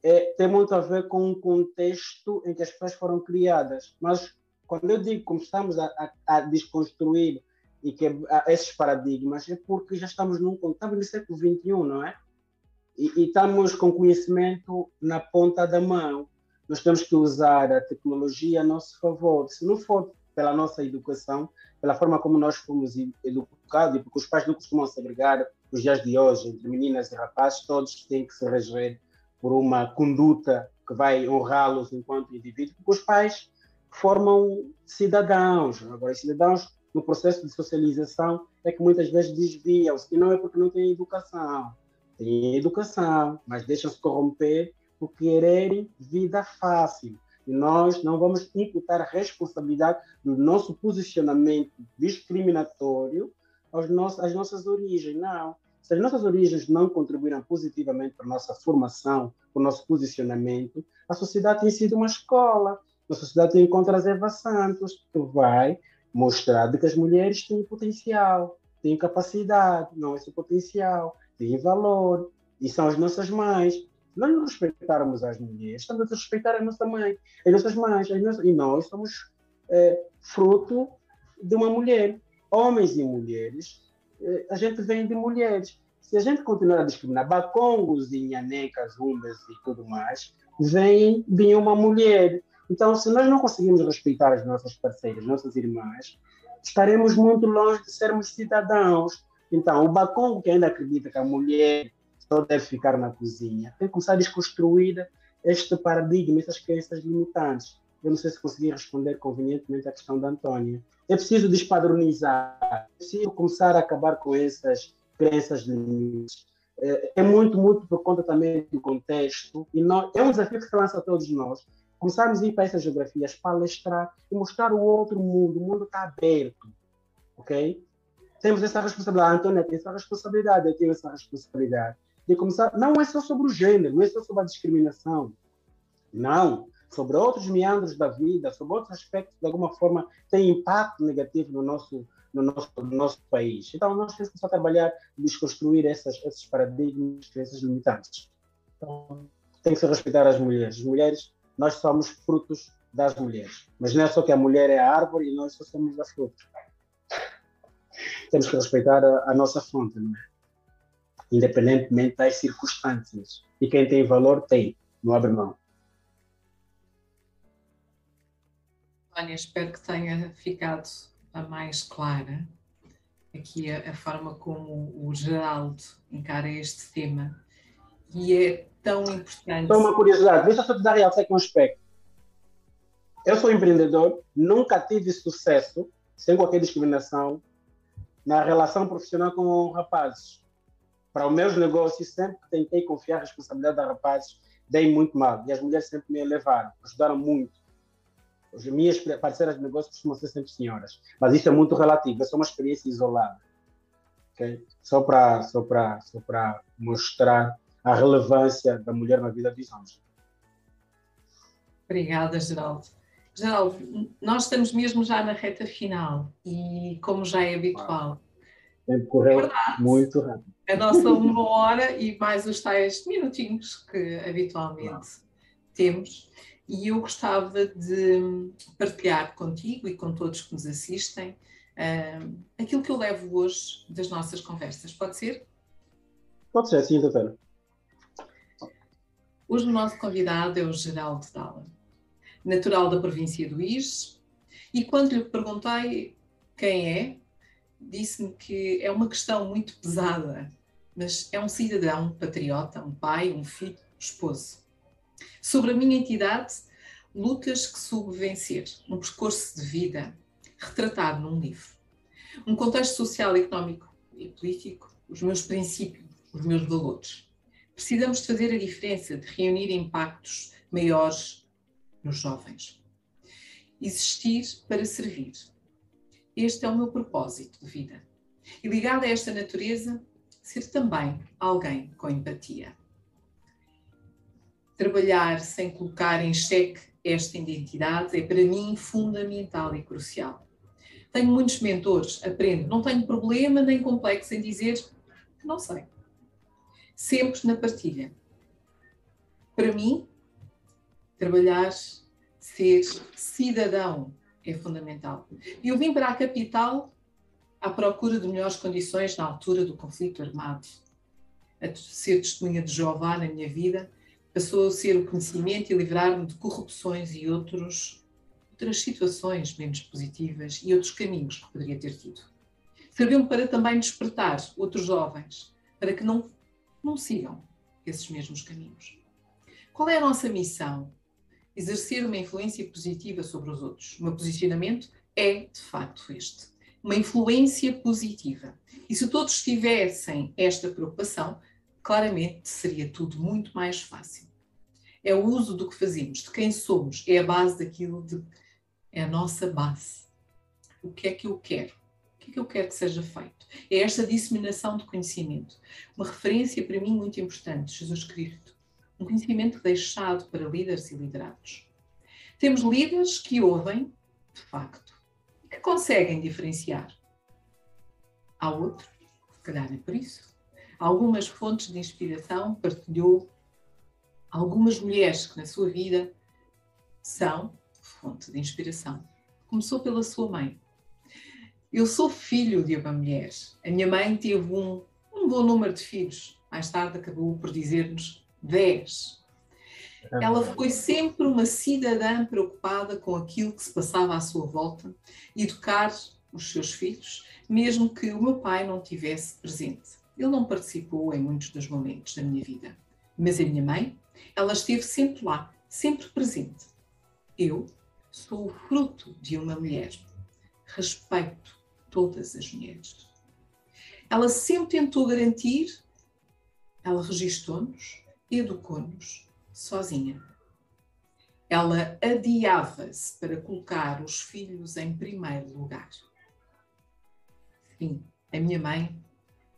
é, tem muito a ver com o contexto em que as pessoas foram criadas. Mas quando eu digo que estamos a, a, a desconstruir e que a, esses paradigmas, é porque já estamos num estamos no século XXI, não é? E, e estamos com conhecimento na ponta da mão nós temos que usar a tecnologia a nosso favor. Se não for pela nossa educação, pela forma como nós fomos educados, porque os pais não costumam segregar nos dias de hoje entre meninas e rapazes, todos têm que se reger por uma conduta que vai honrá-los enquanto indivíduos, porque os pais formam cidadãos. Agora, os cidadãos, no processo de socialização, é que muitas vezes desviam-se, e não é porque não têm educação. Têm educação, mas deixam-se corromper por quererem vida fácil. E nós não vamos imputar a responsabilidade do nosso posicionamento discriminatório aos nossos, às nossas origens. Não. Se as nossas origens não contribuíram positivamente para a nossa formação, para o nosso posicionamento, a sociedade tem sido uma escola. A sociedade tem encontra Eva Santos, que vai mostrar que as mulheres têm potencial, têm capacidade, não esse potencial, têm valor, e são as nossas mães nós não respeitarmos as mulheres, estamos a respeitar a nossa mãe, as nossas mães, as nossas... e nós somos é, fruto de uma mulher. Homens e mulheres, é, a gente vem de mulheres. Se a gente continuar a discriminar bacongos e nhanecas, umbas e tudo mais, vem de uma mulher. Então, se nós não conseguimos respeitar as nossas parceiras, nossas irmãs, estaremos muito longe de sermos cidadãos. Então, o bacongo que ainda acredita que a mulher só deve ficar na cozinha. Tem que começar a desconstruir este paradigma, essas crenças limitantes. Eu não sei se consegui responder convenientemente à questão da Antônia. É preciso despadronizar, é preciso começar a acabar com essas crenças limitantes. É, é muito, muito por conta também do contexto. E nós, é um desafio que se lança a todos nós. Começarmos a ir para essas geografias, palestrar e mostrar o outro mundo. O mundo está aberto. Ok? Temos essa responsabilidade. A Antônia tem essa responsabilidade, eu tenho essa responsabilidade de começar. Não é só sobre o gênero, não é só sobre a discriminação. Não. Sobre outros meandros da vida, sobre outros aspectos que de alguma forma têm impacto negativo no nosso, no nosso, no nosso país. Então, nós temos que começar a trabalhar e desconstruir essas, esses paradigmas, esses limitantes. Então, tem que se respeitar as mulheres. As mulheres, nós somos frutos das mulheres. Mas não é só que a mulher é a árvore e nós só somos a fruta. Temos que respeitar a, a nossa fonte, não é? Independentemente das circunstâncias. E quem tem valor tem, não abre mão. Tânia, espero que tenha ficado a mais clara aqui a, a, forma como o Geraldo encara este tema e é tão importante. Só uma curiosidade, deixa eu só te dar realçar aqui um aspecto. Eu sou empreendedor, nunca tive sucesso, sem qualquer discriminação, na relação profissional com rapazes para os meus negócios, sempre que tentei confiar a responsabilidade a rapazes, dei muito mal. E as mulheres sempre me levaram, ajudaram muito. As minhas parceiras de negócio costumam ser sempre senhoras. Mas isso é muito relativo, é só uma experiência isolada. Okay? Só para só só mostrar a relevância da mulher na vida dos homens. Obrigada, Geraldo. Geraldo, nós estamos mesmo já na reta final e, como já é habitual, tempo correu é muito rápido. A nossa uma hora e mais os tais minutinhos que habitualmente temos. E eu gostava de partilhar contigo e com todos que nos assistem uh, aquilo que eu levo hoje das nossas conversas. Pode ser? Pode ser, sim, doutora. Hoje o nosso convidado é o Geraldo Dalla, natural da província do Is, e quando lhe perguntei quem é, disse-me que é uma questão muito pesada, mas é um cidadão patriota, um pai, um filho, esposo. Sobre a minha entidade, lutas que soube vencer, um percurso de vida retratado num livro. Um contexto social, económico e político, os meus princípios, os meus valores. Precisamos de fazer a diferença, de reunir impactos maiores nos jovens. Existir para servir. Este é o meu propósito de vida. E ligado a esta natureza, ser também alguém com empatia. Trabalhar sem colocar em xeque esta identidade é para mim fundamental e crucial. Tenho muitos mentores, aprendo, não tenho problema nem complexo em dizer que não sei sempre na partilha. Para mim, trabalhar, ser cidadão é fundamental. Eu vim para a capital à procura de melhores condições na altura do conflito armado. A ser testemunha de Jeová na minha vida passou a ser o conhecimento e livrar-me de corrupções e outros, outras situações menos positivas e outros caminhos que poderia ter tido. Serviu-me para também despertar outros jovens, para que não não sigam esses mesmos caminhos. Qual é a nossa missão? Exercer uma influência positiva sobre os outros. O meu posicionamento é, de facto, este. Uma influência positiva. E se todos tivessem esta preocupação, claramente seria tudo muito mais fácil. É o uso do que fazemos, de quem somos, é a base daquilo de. é a nossa base. O que é que eu quero? que é que eu quero que seja feito? É esta disseminação de conhecimento. Uma referência para mim muito importante, Jesus Cristo. Um conhecimento deixado para líderes e liderados. Temos líderes que ouvem, de facto, que conseguem diferenciar. Há outros, se calhar é por isso. Algumas fontes de inspiração partilhou algumas mulheres que na sua vida são fonte de inspiração. Começou pela sua mãe, eu sou filho de uma mulher. A minha mãe teve um, um bom número de filhos. Mais tarde acabou por dizer-nos 10. Ela foi sempre uma cidadã preocupada com aquilo que se passava à sua volta, educar os seus filhos, mesmo que o meu pai não tivesse presente. Ele não participou em muitos dos momentos da minha vida. Mas a minha mãe, ela esteve sempre lá, sempre presente. Eu sou o fruto de uma mulher. Respeito todas as mulheres. Ela sempre tentou garantir, ela registou-nos, educou-nos sozinha. Ela adiava-se para colocar os filhos em primeiro lugar. Sim, a minha mãe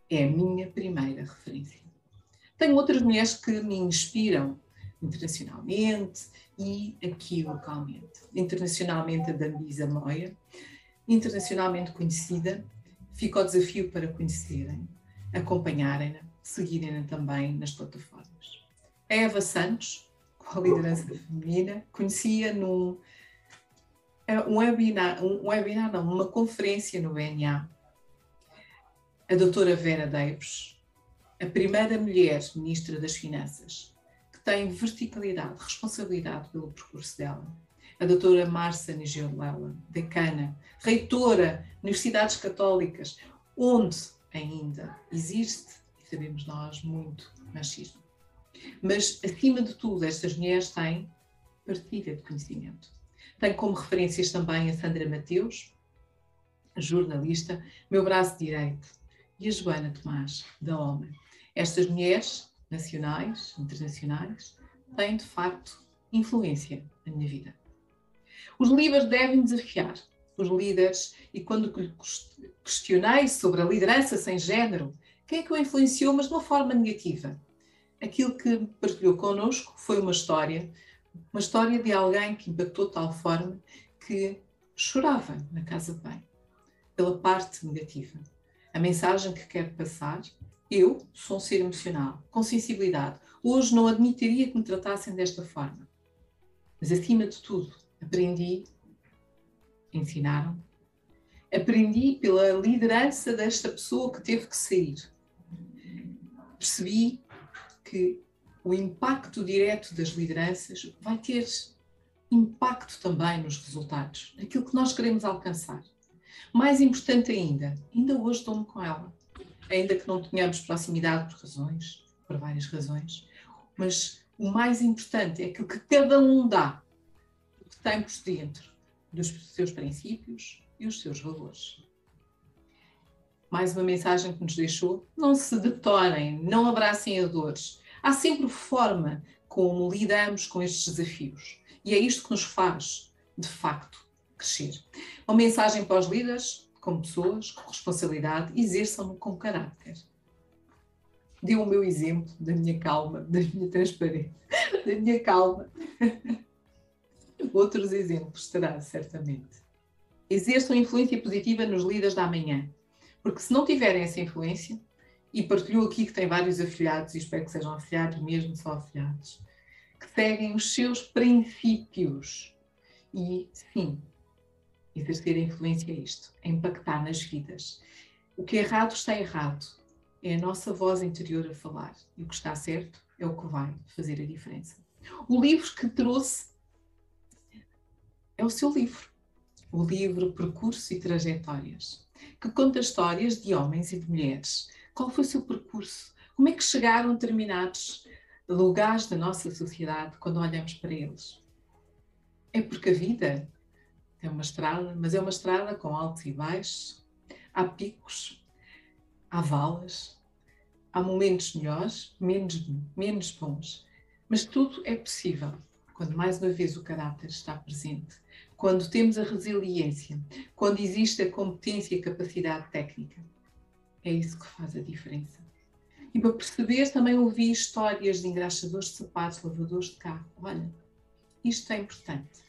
é a minha primeira referência. Tenho outras mulheres que me inspiram internacionalmente e aqui localmente. Internacionalmente a Dambisa Moia, internacionalmente conhecida, fica o desafio para conhecerem, acompanharem-na, seguirem-na também nas plataformas. A Eva Santos, com a liderança feminina, conhecia num é, um webinar, um webinar não, uma conferência no BNA, a doutora Vera Davis, a primeira mulher ministra das Finanças, que tem verticalidade, responsabilidade pelo percurso dela, a doutora Márcia Nigel Lela, decana, reitora, universidades católicas, onde ainda existe, e sabemos nós, muito machismo. Mas, acima de tudo, estas mulheres têm partilha de conhecimento. Tenho como referências também a Sandra Mateus, jornalista, meu braço direito, e a Joana Tomás, da OMA. Estas mulheres, nacionais, internacionais, têm de facto influência na minha vida. Os líderes devem desafiar os líderes e quando questionei sobre a liderança sem género, quem é que o influenciou, mas de uma forma negativa? Aquilo que partilhou connosco foi uma história, uma história de alguém que impactou de tal forma que chorava na casa de bem, pela parte negativa. a mensagem que quero passar. Eu sou um ser emocional, com sensibilidade. Hoje não admitiria que me tratassem desta forma. Mas, acima de tudo, aprendi, ensinaram, aprendi pela liderança desta pessoa que teve que sair. Percebi que o impacto direto das lideranças vai ter impacto também nos resultados, naquilo que nós queremos alcançar. Mais importante ainda, ainda hoje estou-me com ela, ainda que não tenhamos proximidade por razões, por várias razões, mas o mais importante é aquilo que cada um dá, o que tem por dentro dos seus princípios e os seus valores. Mais uma mensagem que nos deixou: não se detorem, não abracem a dores. Há sempre forma como lidamos com estes desafios. E é isto que nos faz, de facto, crescer. Uma mensagem para os líderes, como pessoas, com responsabilidade, exerçam-no com caráter. Deu o meu exemplo da minha calma, da minha transparência, da minha calma. Outros exemplos terá, certamente. Exerçam influência positiva nos líderes da manhã. Porque se não tiverem essa influência, e partilhou aqui que tem vários afiliados, e espero que sejam afiliados, mesmo só afiliados, que seguem os seus princípios. E, sim, exercer a influência é isto, é impactar nas vidas. O que é errado está errado. É a nossa voz interior a falar. E o que está certo é o que vai fazer a diferença. O livro que trouxe é o seu livro. O livro Percurso e Trajetórias, que conta histórias de homens e de mulheres. Qual foi o seu percurso? Como é que chegaram determinados lugares da nossa sociedade quando olhamos para eles? É porque a vida é uma estrada, mas é uma estrada com altos e baixos, há picos, há valas, há momentos melhores, menos, menos bons, mas tudo é possível quando mais uma vez o caráter está presente, quando temos a resiliência, quando existe a competência e a capacidade técnica. É isso que faz a diferença. E para perceber, também ouvi histórias de engraxadores de sapatos, lavadores de carro. Olha, isto é importante.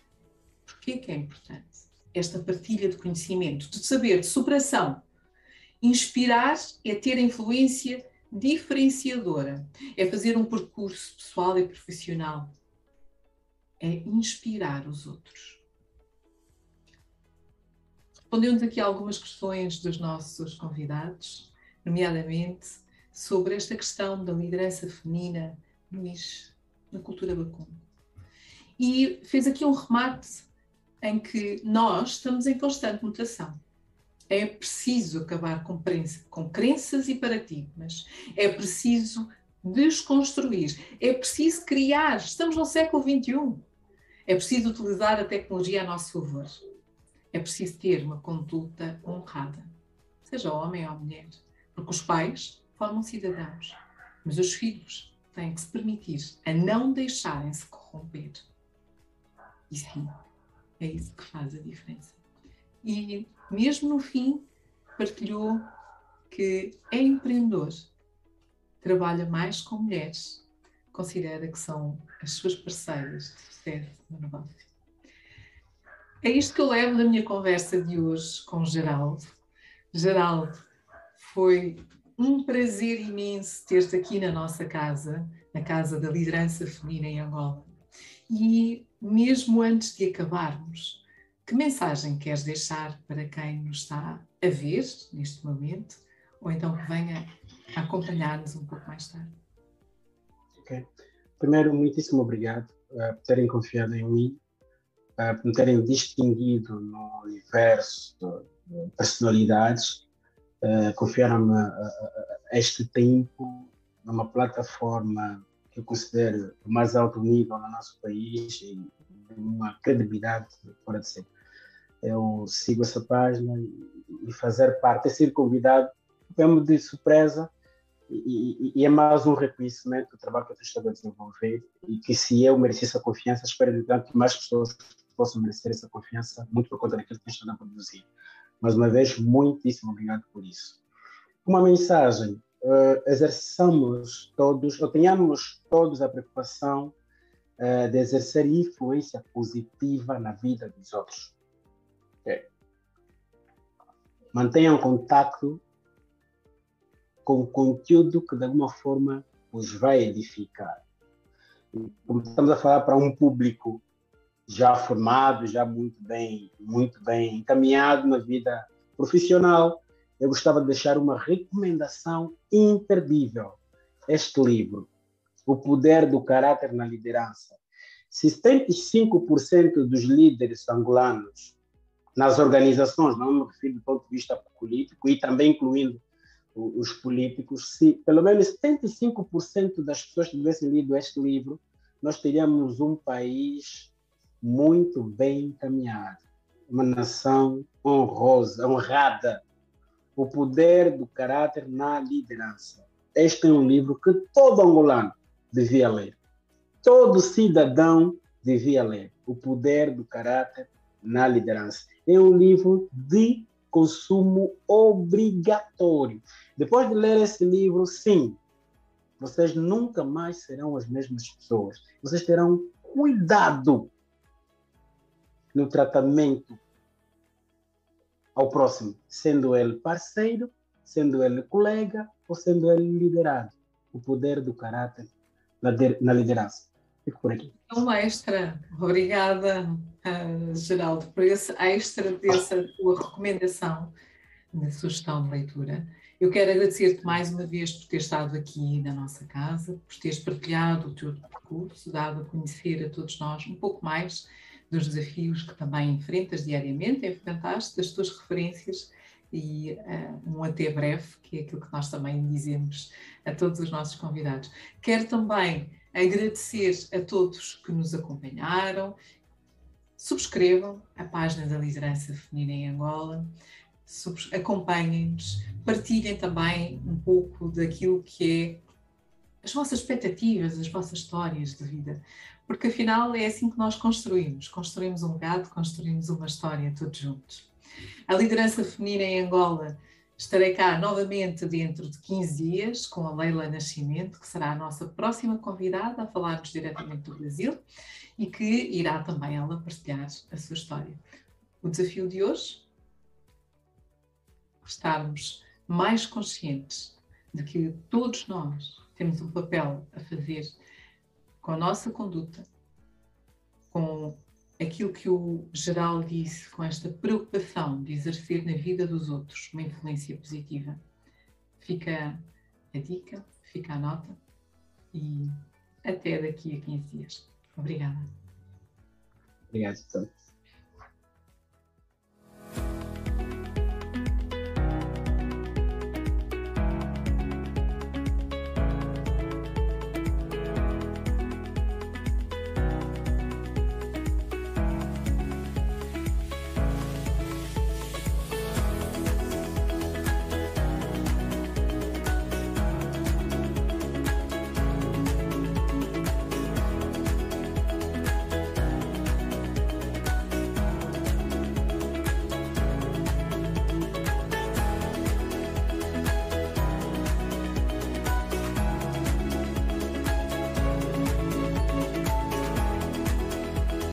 Porquê que é importante? Esta partilha de conhecimento, de saber, de superação. Inspirar é ter influência diferenciadora, é fazer um percurso pessoal e profissional, é inspirar os outros. Respondeu-nos aqui algumas questões dos nossos convidados, nomeadamente sobre esta questão da liderança feminina no na cultura bacum. E fez aqui um remate em que nós estamos em constante mutação. É preciso acabar com, com crenças e paradigmas. É preciso desconstruir. É preciso criar. Estamos no século XXI. É preciso utilizar a tecnologia a nosso favor. É preciso ter uma conduta honrada, seja homem ou mulher. Porque os pais formam cidadãos, mas os filhos têm que se permitir a não deixarem-se corromper. E sim, é isso que faz a diferença. E mesmo no fim, partilhou que é empreendedor, trabalha mais com mulheres, considera que são as suas parceiras de sucesso no negócio. É isto que eu levo da minha conversa de hoje com Geraldo. Geraldo, foi um prazer imenso ter-te aqui na nossa casa, na Casa da Liderança Feminina em Angola. E mesmo antes de acabarmos, que mensagem queres deixar para quem nos está a ver neste momento, ou então que venha acompanhar-nos um pouco mais tarde? Ok. Primeiro, muitíssimo obrigado uh, por terem confiado em mim, por me terem distinguido no universo de personalidades uh, confiaram-me este tempo numa plataforma que eu considero o mais alto nível no nosso país e uma credibilidade fora de si. Eu sigo essa página e fazer parte, sido convidado, foi de surpresa e, e, e, é mais um reconhecimento do trabalho que eu estou a desenvolver e que se eu merecesse a confiança, espero então que mais pessoas possam merecer essa confiança, muito por conta daquilo que eu estou a produzir. Mais uma vez, muitíssimo obrigado por isso. Uma mensagem: uh, exerçamos todos, ou tenhamos todos a preocupação uh, de exercer influência positiva na vida dos outros. Okay. Mantenham contato com conteúdo que de alguma forma os vai edificar. Como estamos a falar para um público já formado, já muito bem, muito bem encaminhado na vida profissional, eu gostava de deixar uma recomendação imperdível. Este livro, O Poder do Caráter na Liderança. 75% dos líderes angolanos nas organizações, não me refiro do ponto de vista político, e também incluindo os políticos, se pelo menos 75% das pessoas tivessem lido este livro, nós teríamos um país muito bem encaminhado, uma nação honrosa, honrada, o poder do caráter na liderança. Este é um livro que todo angolano devia ler. Todo cidadão devia ler. O poder do caráter na liderança. É um livro de consumo obrigatório. Depois de ler esse livro, sim, vocês nunca mais serão as mesmas pessoas. Vocês terão cuidado no tratamento ao próximo, sendo ele parceiro, sendo ele colega ou sendo ele liderado. O poder do caráter na liderança. Fico por aqui. Um extra. Obrigada, uh, Geraldo, por esse extra dessa tua recomendação na sugestão de leitura. Eu quero agradecer-te mais uma vez por ter estado aqui na nossa casa, por teres partilhado o teu percurso, dado a conhecer a todos nós um pouco mais dos desafios que também enfrentas diariamente, enfrentaste, das tuas referências e uh, um até breve, que é aquilo que nós também dizemos a todos os nossos convidados. Quero também agradecer a todos que nos acompanharam. Subscrevam a página da Liderança Feminina em Angola, acompanhem-nos, partilhem também um pouco daquilo que é as vossas expectativas, as vossas histórias de vida, porque afinal é assim que nós construímos. Construímos um legado, construímos uma história todos juntos. A liderança feminina em Angola Estarei cá novamente dentro de 15 dias com a Leila Nascimento, que será a nossa próxima convidada a falar-nos diretamente do Brasil e que irá também ela partilhar a sua história. O desafio de hoje? Estarmos mais conscientes de que todos nós temos um papel a fazer com a nossa conduta, com aquilo que o geral disse com esta preocupação de exercer na vida dos outros uma influência positiva. Fica a dica, fica a nota e até daqui a 15 dias. Obrigada. Obrigado, então.